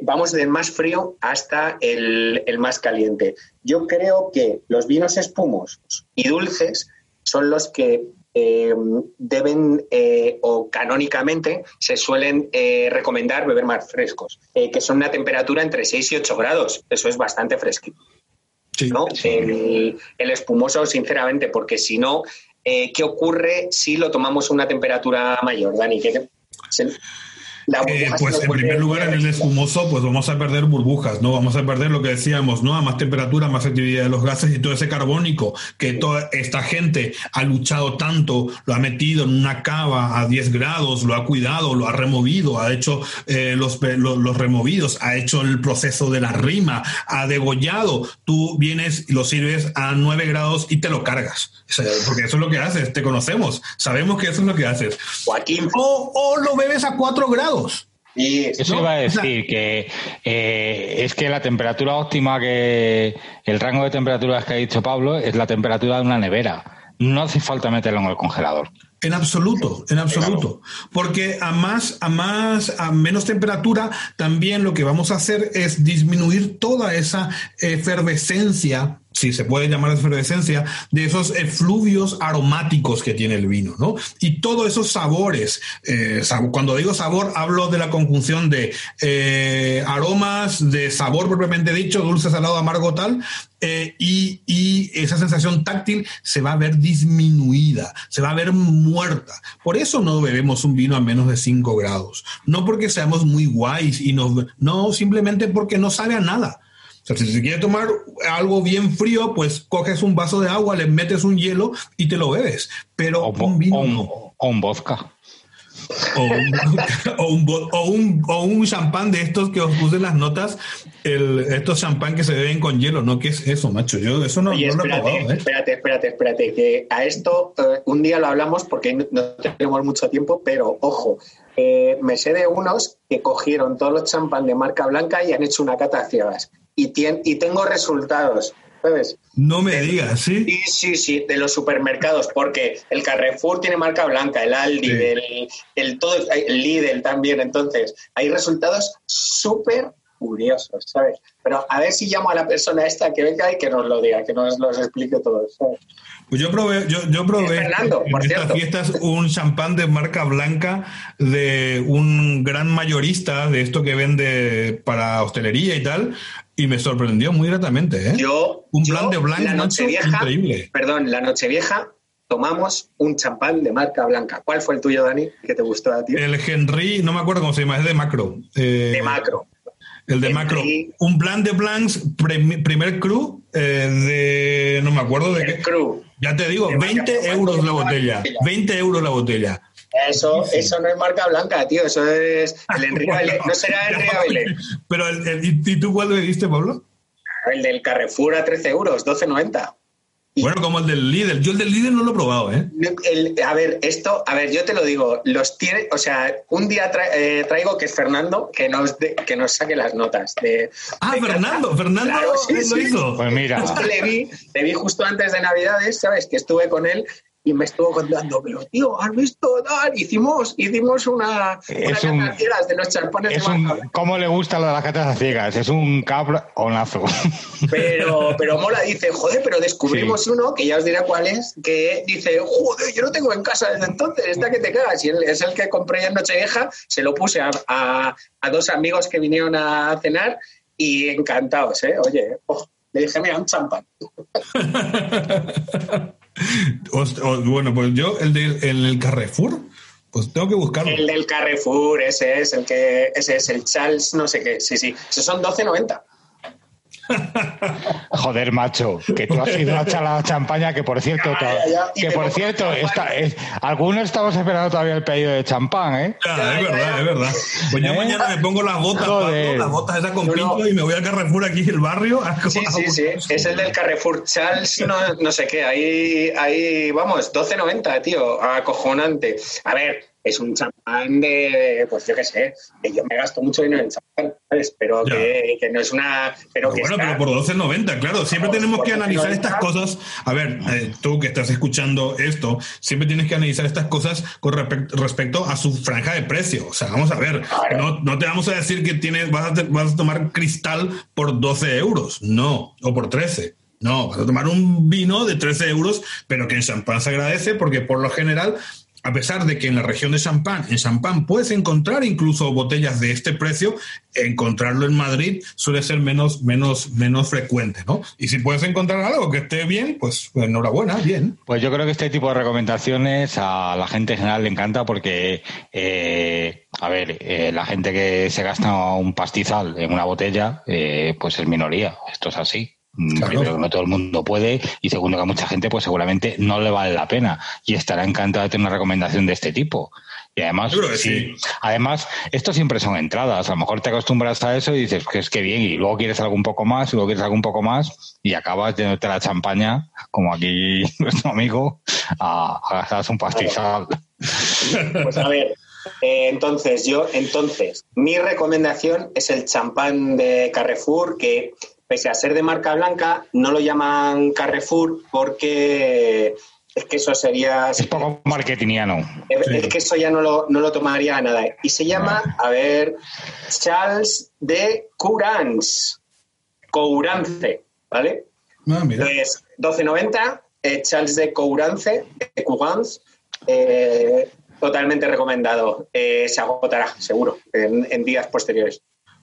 vamos del más frío hasta el, el más caliente. Yo creo que los vinos espumosos y dulces son los que eh, deben eh, o canónicamente se suelen eh, recomendar beber más frescos, que son una temperatura entre 6 y 8 grados. Eso es bastante fresquito. El, espumoso, sinceramente, porque si no, ¿qué ocurre si lo tomamos a una temperatura mayor, Dani? Eh, pues en primer lugar, en el espumoso, pues vamos a perder burbujas, ¿no? Vamos a perder lo que decíamos, ¿no? A más temperatura, más actividad de los gases y todo ese carbónico que toda esta gente ha luchado tanto, lo ha metido en una cava a 10 grados, lo ha cuidado, lo ha removido, ha hecho eh, los, los, removidos, ha hecho el proceso de la rima, ha degollado. Tú vienes y lo sirves a 9 grados y te lo cargas. Porque eso es lo que haces, te conocemos, sabemos que eso es lo que haces. Joaquín. O, o lo bebes a 4 grados y Eso iba a decir, que eh, es que la temperatura óptima, que el rango de temperaturas que ha dicho Pablo, es la temperatura de una nevera. No hace falta meterlo en el congelador. En absoluto, en absoluto. Porque a más, a más, a menos temperatura, también lo que vamos a hacer es disminuir toda esa efervescencia si se puede llamar efervescencia, de esos efluvios aromáticos que tiene el vino, ¿no? Y todos esos sabores, eh, cuando digo sabor, hablo de la conjunción de eh, aromas, de sabor propiamente dicho, dulce, salado, amargo, tal, eh, y, y, esa sensación táctil se va a ver disminuida, se va a ver muerta. Por eso no bebemos un vino a menos de 5 grados. No porque seamos muy guays y no, no simplemente porque no sabe a nada O sea, si se quiere tomar algo bien frío, pues coges un vaso de agua, le metes un hielo y te lo bebes. Pero O, un vino o un, no. o un vodka. O un, o un, o un, o un champán de estos que os puse en las notas, el, estos champán que se beben con hielo, ¿no? ¿Qué es eso, macho? Yo eso no, Oye, no lo he espérate, probado, ¿eh? espérate, espérate, espérate, que a esto eh, un día lo hablamos porque no, tenemos mucho tiempo, pero ojo, eh, me sé de unos que cogieron todos los champán de marca blanca y han hecho una cata a ciegas. Y, tien- y tengo resultados, ¿sabes? No me digas, ¿sí? Sí, sí, sí, de los supermercados, porque el Carrefour tiene marca blanca, el Aldi, Sí. el, el, todo, el Lidl también. Entonces, hay resultados súper curiosos, ¿sabes? Pero a ver si llamo a la persona esta que venga y que nos lo diga, que nos los explique todo, ¿sabes? Pues yo probé, yo, yo probé Es Fernando, en por estas cierto. fiestas un champán de marca blanca de un gran mayorista de esto que vende para hostelería y tal, y me sorprendió muy gratamente, ¿eh? Yo, un yo, plan de blanco, la macho, Nochevieja, increíble. perdón, la Nochevieja tomamos un champán de marca blanca. ¿Cuál fue el tuyo, Dani, que te gustó a ti? El Henry, no me acuerdo cómo se llama, es de macro. Eh, de macro. El de macro. Un plan de blancs, primer cru, eh, de. No me acuerdo de El qué. Cru. Ya te digo, De marca 20 blanca. euros la botella. 20 euros la botella. Eso, eso no es marca blanca, tío. Eso es el Henry Abelé. No será Henry Abelé. Pero, el, el- ¿y y tú cuál le diste, Pablo? El del Carrefour a 13 euros, 12,90. Bueno, como el del Lidl. Yo el del Lidl no lo he probado, ¿eh? El- a ver, esto, a ver, yo te lo digo, los tiene, o sea, un día tra- eh, traigo que es Fernando que nos, de- que nos saque las notas. De, Ah, de Fernando, casa. Fernando Claro, sí, lo sí. hizo. Pues mira, que le vi, le vi justo antes de Navidades, ¿sabes? Que estuve con él y me estuvo contando, pero tío, ¿has visto? Tal? Hicimos, hicimos una, una Es un- cata ciegas de los champones es de un. ¿cómo le gusta lo de las catas a ciegas? Es un cabronazo. Pero, pero mola, dice, joder, pero descubrimos uno, que ya os diré cuál es, que dice, joder, yo lo tengo en casa desde entonces, está que te cagas. Y él- es el que compré en Nochevieja, se lo puse a, a- a dos amigos que vinieron a cenar y encantados, ¿eh? Oye, oh, le dije, mira, un champán. Bueno, pues yo, el del el, el Carrefour, pues tengo que buscarlo. El del Carrefour, ese es el que, ese es el Charles, no sé qué, sí, sí, esos son 12.90. Joder, macho, que tú has ido a echar la champaña, que por cierto, Ya, que por cierto, está, es- algunos estamos esperando todavía el pedido de champán, ¿eh? Ya, es verdad, es verdad. Pues yo ¿Eh? mañana me pongo las botas. Pablo, las botas esas con no. pincho y me voy al Carrefour aquí en el barrio. a- Sí, a- sí, sí, es el del Carrefour Charles, no, no sé qué, ahí, ahí, vamos, 12.90, tío, acojonante. A ver, es un champán de, pues yo qué sé, que yo me gasto mucho dinero en champán, ¿sabes? Pero que, que no es una... Pero Pero que bueno, está- pero por 12.90, claro. Siempre tenemos que analizar 12.90. estas cosas. A ver, eh, tú que estás escuchando esto, siempre tienes que analizar estas cosas con respe- respecto a su franja de precio. O sea, vamos a ver, Claro. no, no te vamos a decir que tienes, vas, a vas a tomar cristal por 12 euros. No, o por 13. No, vas a tomar un vino de 13 euros, pero que en champán se agradece porque por lo general a pesar de que en la región de Champán, en Champán puedes encontrar incluso botellas de este precio, encontrarlo en Madrid suele ser menos, menos, menos frecuente, ¿no? Y si puedes encontrar algo que esté bien, pues enhorabuena, bien. Pues yo creo que este tipo de recomendaciones a la gente en general le encanta porque, eh, a ver, eh, la gente que se gasta un pastizal en una botella, eh, pues es minoría. Esto es así. Mm, Claro. Primero, no todo el mundo puede y segundo, que a mucha gente pues seguramente no le vale la pena y estará encantado de tener una recomendación de este tipo. Y además, que sí, además, esto siempre son entradas. A lo mejor te acostumbras a eso y dices que es que bien, y luego quieres algo un poco más, y luego quieres algo un poco más, y acabas llenándote la champaña, como aquí nuestro amigo, a, a gastarse un pastizal. Pues a ver, eh, entonces yo, entonces, mi recomendación es el champán de Carrefour, que pese a ser de marca blanca, no lo llaman Carrefour porque es que eso sería... Es poco marketingiano. Es Sí. es que eso ya no lo, no lo tomaría nada. Y se llama, a ver, Charles de Courance. Courance, ¿vale? Ah, mira. Entonces, 12.90, eh, Charles de Courance, de Courance, eh, totalmente recomendado. Eh, se agotará, seguro, en, en días posteriores.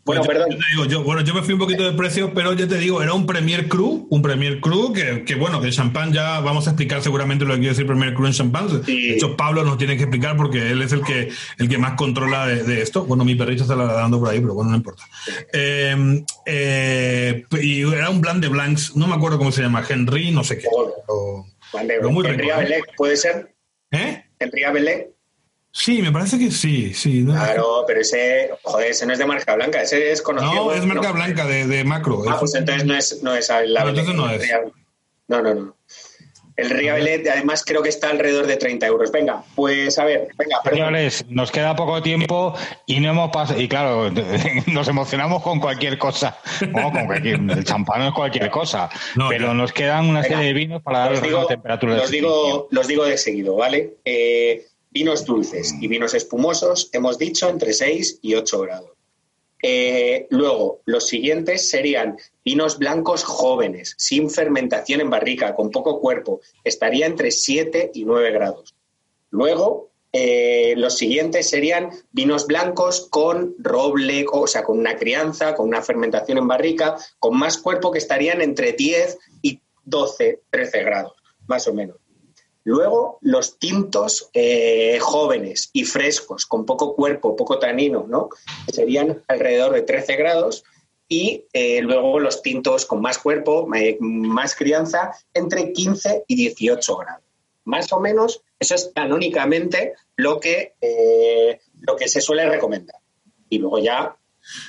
Bueno, Pues yo- perdón. yo te digo, yo, bueno, yo me fui un poquito de precio, pero ya te digo, era un Premier Cru, un Premier Cru que, que, bueno, que champán ya vamos a explicar seguramente lo que quiere decir Premier Cru en champán. Sí. De hecho, Pablo nos tiene que explicar porque él es el que, el que más controla de, de esto. Bueno, mi perrito está dando por ahí, pero bueno, no importa. Eh, eh, y era un blanc de blancs, no me acuerdo cómo se llama, Henry, no sé qué. Pero- Vale, Pero muy Henry rico, ¿eh? Abelec, ¿puede ser? ¿Eh? Henry Abelec. Sí, me parece que sí, sí. ¿no? Claro, pero ese, joder, ese no es de marca blanca, ese es conocido. No, es marca ¿no? blanca de, de macro. Ah, Es- pues entonces no es, no es el No, entonces no es. No, no, no. El Riabelet, además, creo que está alrededor de 30 euros. Venga, pues a ver, venga, perdón. Señores, nos queda poco tiempo y no hemos pasado. Y claro, nos emocionamos con cualquier cosa. Bueno, con cualquier, el champán es cualquier cosa. No, pero ya. nos quedan una Venga, serie de vinos para dar una temperatura de los, digo, los digo de seguido, ¿vale? Eh, vinos dulces y vinos espumosos, hemos dicho entre 6 y 8 grados. Eh, luego, los siguientes serían vinos blancos jóvenes, sin fermentación en barrica, con poco cuerpo. Estaría entre 7 y 9 grados. Luego, eh, los siguientes serían vinos blancos con roble, o sea, con una crianza, con una fermentación en barrica, con más cuerpo que estarían entre 10 y 12, 13 grados, más o menos. Luego, los tintos eh, jóvenes y frescos, con poco cuerpo, poco tanino, ¿no? Serían alrededor de 13 grados. Y eh, luego los tintos con más cuerpo, eh, más crianza, entre 15 y 18 grados. Más o menos, eso es canónicamente lo que, lo que se suele recomendar. Y luego ya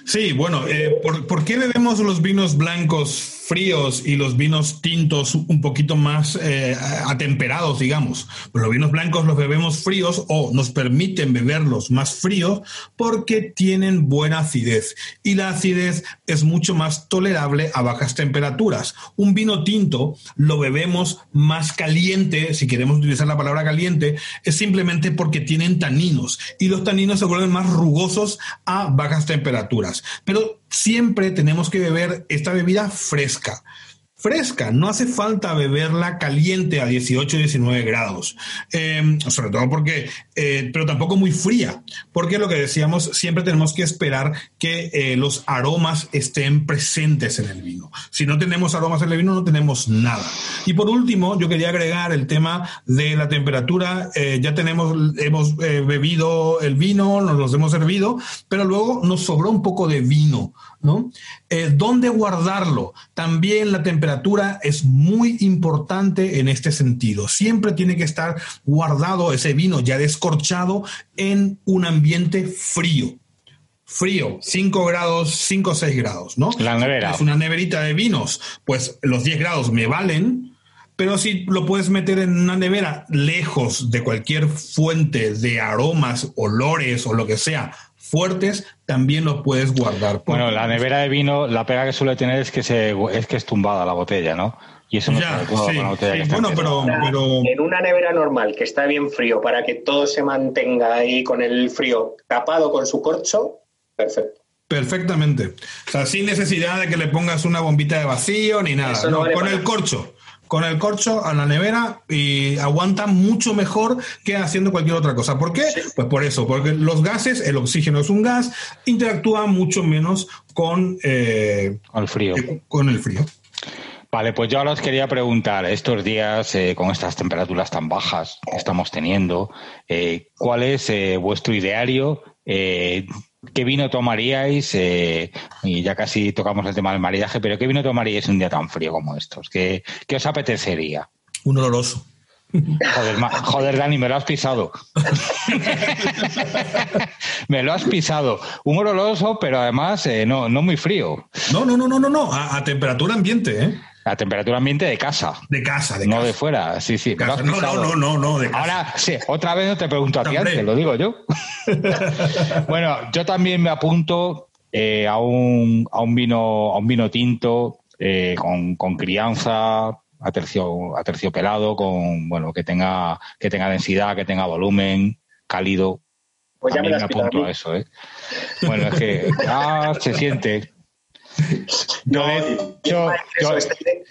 Sí, bueno, eh, ¿por, por qué bebemos los vinos blancos fríos y los vinos tintos un poquito más eh, atemperados, digamos? Pues los vinos blancos los bebemos fríos o nos permiten beberlos más fríos porque tienen buena acidez y la acidez es mucho más tolerable a bajas temperaturas. Un vino tinto lo bebemos más caliente, si queremos utilizar la palabra caliente, es simplemente porque tienen taninos y los taninos se vuelven más rugosos a bajas temperaturas. Pero siempre tenemos que beber esta bebida fresca. Fresca, no hace falta beberla caliente a 18 19 grados, Eh, sobre todo porque, eh, pero tampoco muy fría, porque lo que decíamos, siempre tenemos que esperar que eh, los aromas estén presentes en el vino. Si no tenemos aromas en el vino, no tenemos nada. Y por último, yo quería agregar el tema de la temperatura. Eh, ya tenemos, hemos bebido el vino, nos los hemos servido, pero luego nos sobró un poco de vino, ¿no? Eh, ¿Dónde guardarlo? También la temperatura es muy importante en este sentido. Siempre tiene que estar guardado ese vino ya descorchado en un ambiente frío. Frío, 5 grados, 5 o 6 grados, ¿no? La nevera. Es una neverita de vinos, pues los 10 grados me valen, pero si lo puedes meter en una nevera lejos de cualquier fuente de aromas, olores o lo que sea fuertes, también lo puedes guardar. Bueno, la nevera de vino, la pega que suele tener es que se es que es tumbada la botella, ¿no? Y eso no Ya, se adecuado sí, con la botella sí. que está Bueno, entera. pero, pero en una nevera normal que está bien frío para que todo se mantenga ahí con el frío tapado con su corcho, perfecto. perfectamente. O sea, sin necesidad de que le pongas una bombita de vacío ni nada. Eso no No, vale con el corcho. Con el corcho a la nevera y aguanta mucho mejor que haciendo cualquier otra cosa. ¿Por qué? Pues por eso, porque los gases, el oxígeno es un gas, interactúa mucho menos con, eh, el frío. con el frío. Vale, pues yo ahora os quería preguntar, estos días, eh, con estas temperaturas tan bajas que estamos teniendo, eh, ¿cuál es eh, vuestro ideario? ¿Qué vino tomaríais? Eh, y ya casi tocamos el tema del maridaje, pero ¿qué vino tomaríais un día tan frío como estos? ¿Qué, qué os apetecería? Un oloroso. Joder, Dani, me lo has pisado. me lo has pisado. Un oloroso, pero además eh, no, no muy frío. No, no, no, no, no, no. A, a temperatura ambiente, ¿eh? A temperatura ambiente de casa. De casa, de no casa. de fuera, sí, sí. No, no, no, no, no, de casa. Ahora, sí, otra vez no te pregunto a ti antes, lo digo yo. bueno, yo también me apunto eh, a, un, a un vino, a un vino tinto eh, con, con crianza, a tercio, a terciopelado, con bueno, que tenga, que tenga densidad, que tenga volumen, cálido. Pues ya me También lo me a apunto mí. a eso, ¿eh? Bueno, es que ah, se siente. No, yo,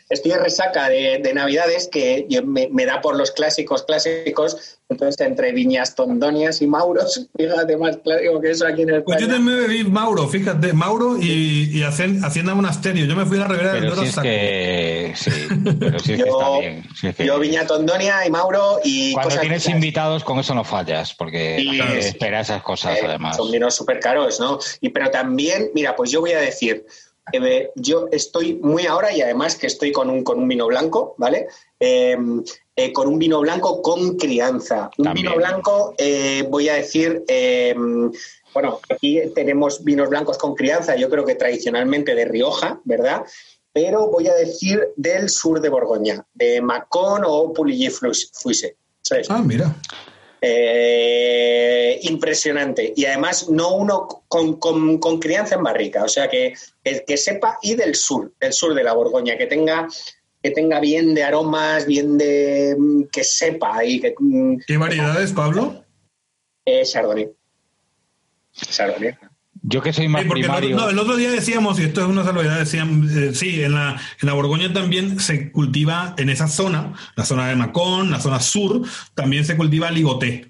estoy, de, resaca de, Navidades que me, da por los clásicos clásicos. Entonces, entre Viñas Tondonias y Mauros, fíjate más clásico que eso aquí en el Pues yo también me bebí Mauro, fíjate, Mauro y, y Hacienda Monasterio. Yo me fui a la Ribera del Duero. Si que, sí, pero si es yo, que está bien. yo, Viña Tondonia y Mauro y. Cuando tienes invitados, con eso no fallas, porque espera esas cosas, eh, además. Son vinos súper caros, ¿no? Y, pero también, mira, pues yo voy a decir yo estoy muy ahora y además que estoy con un, con un vino blanco, ¿vale? Em, eh, con un vino blanco con crianza. Un vino blanco, eh, voy a decir, em, bueno, aquí tenemos vinos blancos con crianza, yo creo que tradicionalmente de Rioja, ¿verdad? Pero voy a decir del sur de Borgoña, de Macón o Pouilly-Fuise. Ah, mira. Eh, impresionante. Y además no uno con, crianza en barrica, o sea que el que sepa y del sur, del sur de la Borgoña, que tenga que tenga bien de aromas, bien de mm, que sepa y que mm, ¿Qué variedades, Pablo? Eh, Chardonnay. Chardonnay. Yo que soy más primario. El, otro día decíamos, y esto es una salvedad, decían, eh, sí, en la, en la Borgoña también se cultiva en esa zona, la zona de Macón, la zona sur, también se cultiva ligoté.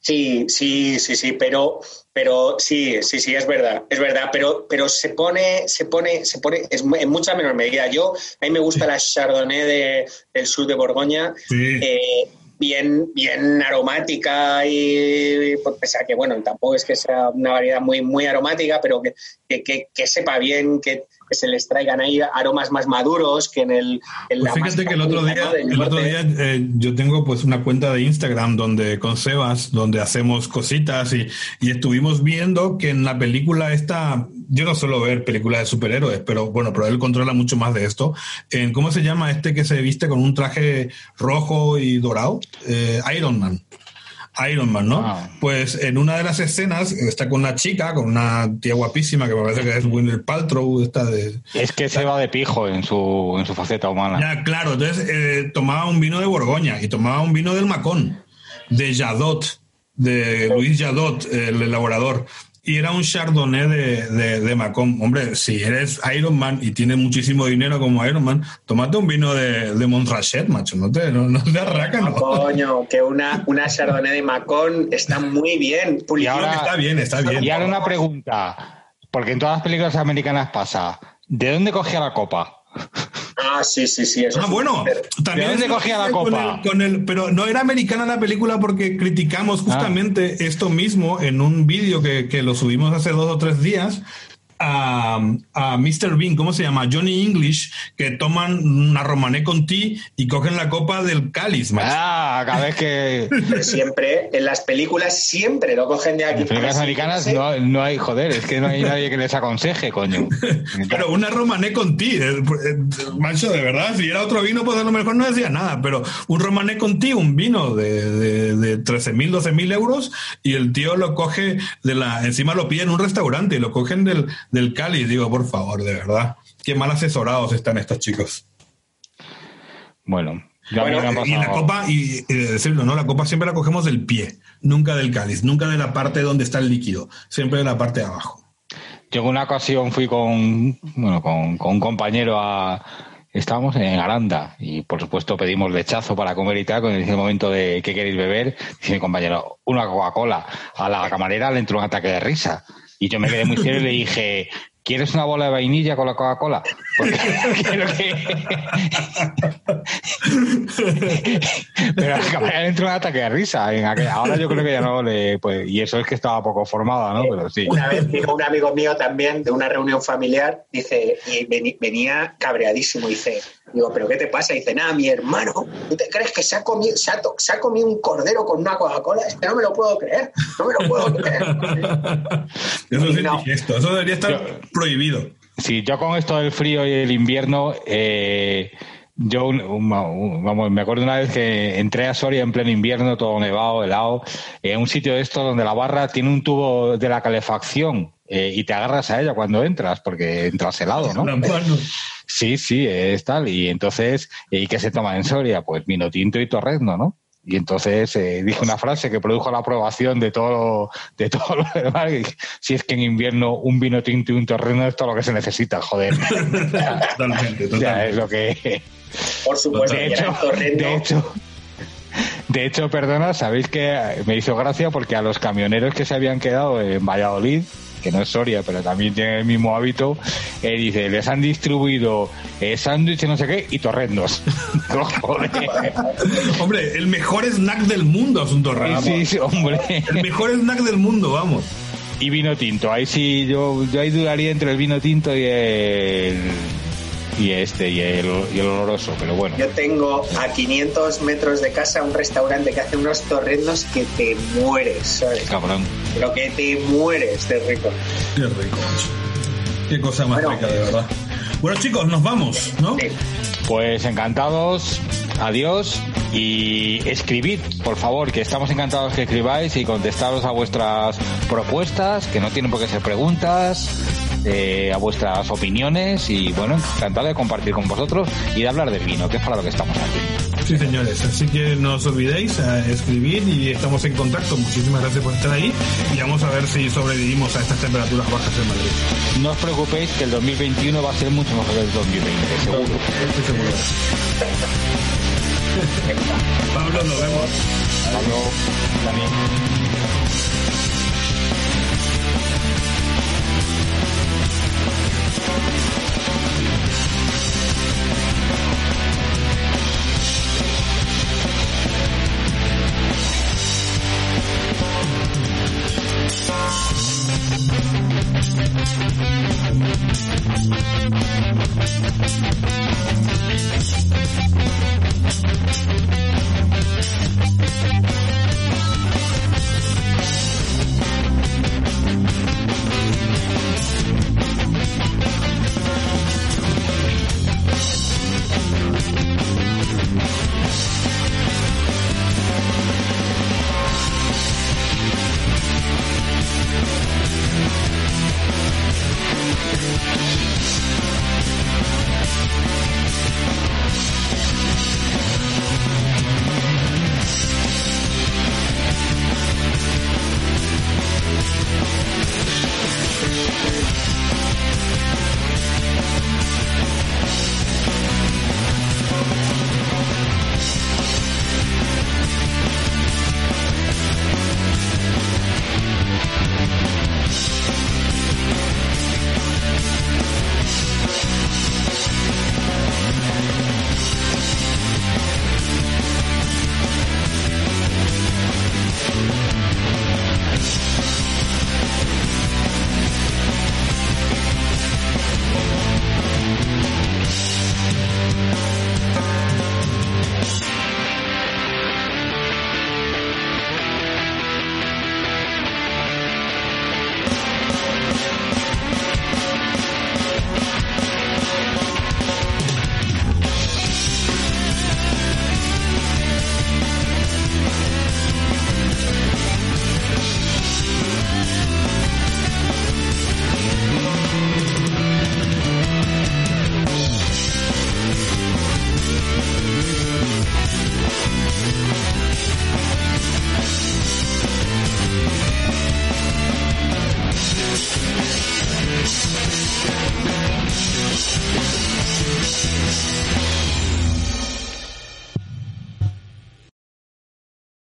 Sí, sí, sí, sí, pero, pero sí, sí, sí, es verdad, es verdad, pero, pero se pone, se pone, se pone, es en mucha menor medida. Yo, a mí me gusta la Chardonnay de, del sur de Borgoña. Sí. Eh, bien, bien aromática y pues, pese a que bueno, tampoco es que sea una variedad muy, muy aromática, pero que, que, que, sepa bien, que, se les traigan ahí aromas más maduros que en el en pues fíjate que el otro día, el otro día eh, yo tengo pues una cuenta de Instagram donde con Sebas, donde hacemos cositas y, y estuvimos viendo que en la película esta yo no suelo ver películas de superhéroes, pero bueno, pero él controla mucho más de esto. En, ¿Cómo se llama este que se viste con un traje rojo y dorado? Eh, Iron Man. Iron Man, ¿no? Ah. Pues en una de las escenas está con una chica, con una tía guapísima que me parece que es Winner Paltrow, esta de... Es que se va de pijo en su, en su faceta humana. Ya, claro, entonces eh, tomaba un vino de Borgoña y tomaba un vino del Macón, de Jadot, de Luis Jadot, el elaborador y era un Chardonnay de, de, de, Macón. Hombre, si eres Iron Man y tienes muchísimo dinero como Iron Man, tómate un vino de, de Montrachet, macho. No te, no, te arraca, ¿no? Coño, que una, una Chardonnay de Macón está muy bien. Y ahora, está bien, está bien. Y ahora una pregunta, porque en todas las películas americanas pasa, ¿de dónde cogía la copa? Ah, sí, sí, sí. ah, bueno, también se cogía la copa. Con el, pero no era americana la película porque criticamos ah. justamente esto mismo en un vídeo que, que, lo subimos hace dos o tres días a, a Mr. Bean, ¿cómo se llama? Johnny English, que toman una romané con ti y cogen la copa del cáliz, Ah, cada vez que. siempre, en las películas, siempre lo cogen de aquí. En películas americanas no, no, hay, joder, es que no hay nadie que les aconseje, coño. pero una romané con ti, eh, eh, macho, de verdad, si era otro vino, pues a lo mejor no decía nada, pero un romané con ti, un vino de, de, de 13.000, 12.000 euros, y el tío lo coge de la. Encima lo pide en un restaurante y lo cogen del del Cali. Digo, por favor, de verdad, qué mal asesorados están estos chicos. Bueno, y la copa, y, decirlo, ¿no? La copa siempre la cogemos del pie, nunca del cáliz, nunca de la parte donde está el líquido, siempre de la parte de abajo. Yo en una ocasión fui con, bueno, con, un compañero a, estábamos en Aranda y por supuesto pedimos lechazo para comer y tal, con el momento de qué queréis beber, dice mi compañero, una Coca-Cola. A la camarera le entró un ataque de risa. Y yo me quedé muy serio y le dije, ¿quieres una bola de vainilla con la Coca-Cola? Porque quiero que... Pero a entró un ataque de risa. Ahora yo creo que ya no le... Pues, y eso es que estaba poco formada, ¿no? Pero sí. Una vez vino un amigo mío también de una reunión familiar, dice, y venía cabreadísimo, dice, Digo, ¿pero qué te pasa? Y dice, nada, mi hermano, ¿tú te crees que se ha comido, se ha, comido un cordero con una Coca-Cola? Es que no me lo puedo creer, no me lo puedo creer. eso, eso debería estar prohibido. Sí, yo con esto del frío y el invierno, eh, yo vamos, me acuerdo una vez que entré a Soria en pleno invierno, todo nevado, helado, en un sitio de esto donde la barra tiene un tubo de la calefacción eh, y te agarras a ella cuando entras, porque entras helado, ¿no? Sí, sí, es tal. Y entonces, ¿y qué se toma en Soria? Pues vino tinto y torrezno, ¿no? Y entonces eh, dije una frase que produjo la aprobación de todo, de todo lo demás. Si es que en invierno un vino tinto y un terreno es todo lo que se necesita, joder. totalmente, totalmente. Ya, es lo que. Por supuesto, De hecho, de hecho, de hecho, perdona, sabéis que me hizo gracia porque a los camioneros que se habían quedado en Valladolid, que no es Soria, pero también tiene el mismo hábito, eh, dice, les han distribuido eh, sándwiches, no sé qué, y torrendos. Joder. Hombre, el mejor snack del mundo es un torrendo. Sí, sí, hombre. El mejor snack del mundo, vamos. Y vino tinto. Ahí sí, yo, yo ahí dudaría entre el vino tinto y el. Y este, y el, y el oloroso, pero bueno. Yo tengo a 500 metros de casa un restaurante que hace unos torrendos que te mueres, ¿sabes? Cabrón. Pero que te mueres de rico. Qué rico. Qué cosa más Bueno. rica, de verdad. Bueno, chicos, nos vamos, ¿no? Sí. Pues encantados, adiós y escribid, por favor, que estamos encantados que escribáis y contestaros a vuestras propuestas, que no tienen por qué ser preguntas, eh, a vuestras opiniones y bueno, encantado de compartir con vosotros y de hablar del vino, que es para lo que estamos aquí. Sí, señores. Así que no os olvidéis a escribir y estamos en contacto. Muchísimas gracias por estar ahí y vamos a ver si sobrevivimos a estas temperaturas bajas en Madrid. No os preocupéis que el 2021 va a ser mucho mejor que el 2020, seguro. Estoy seguro. Pablo, nos vemos. Pablo, Dani.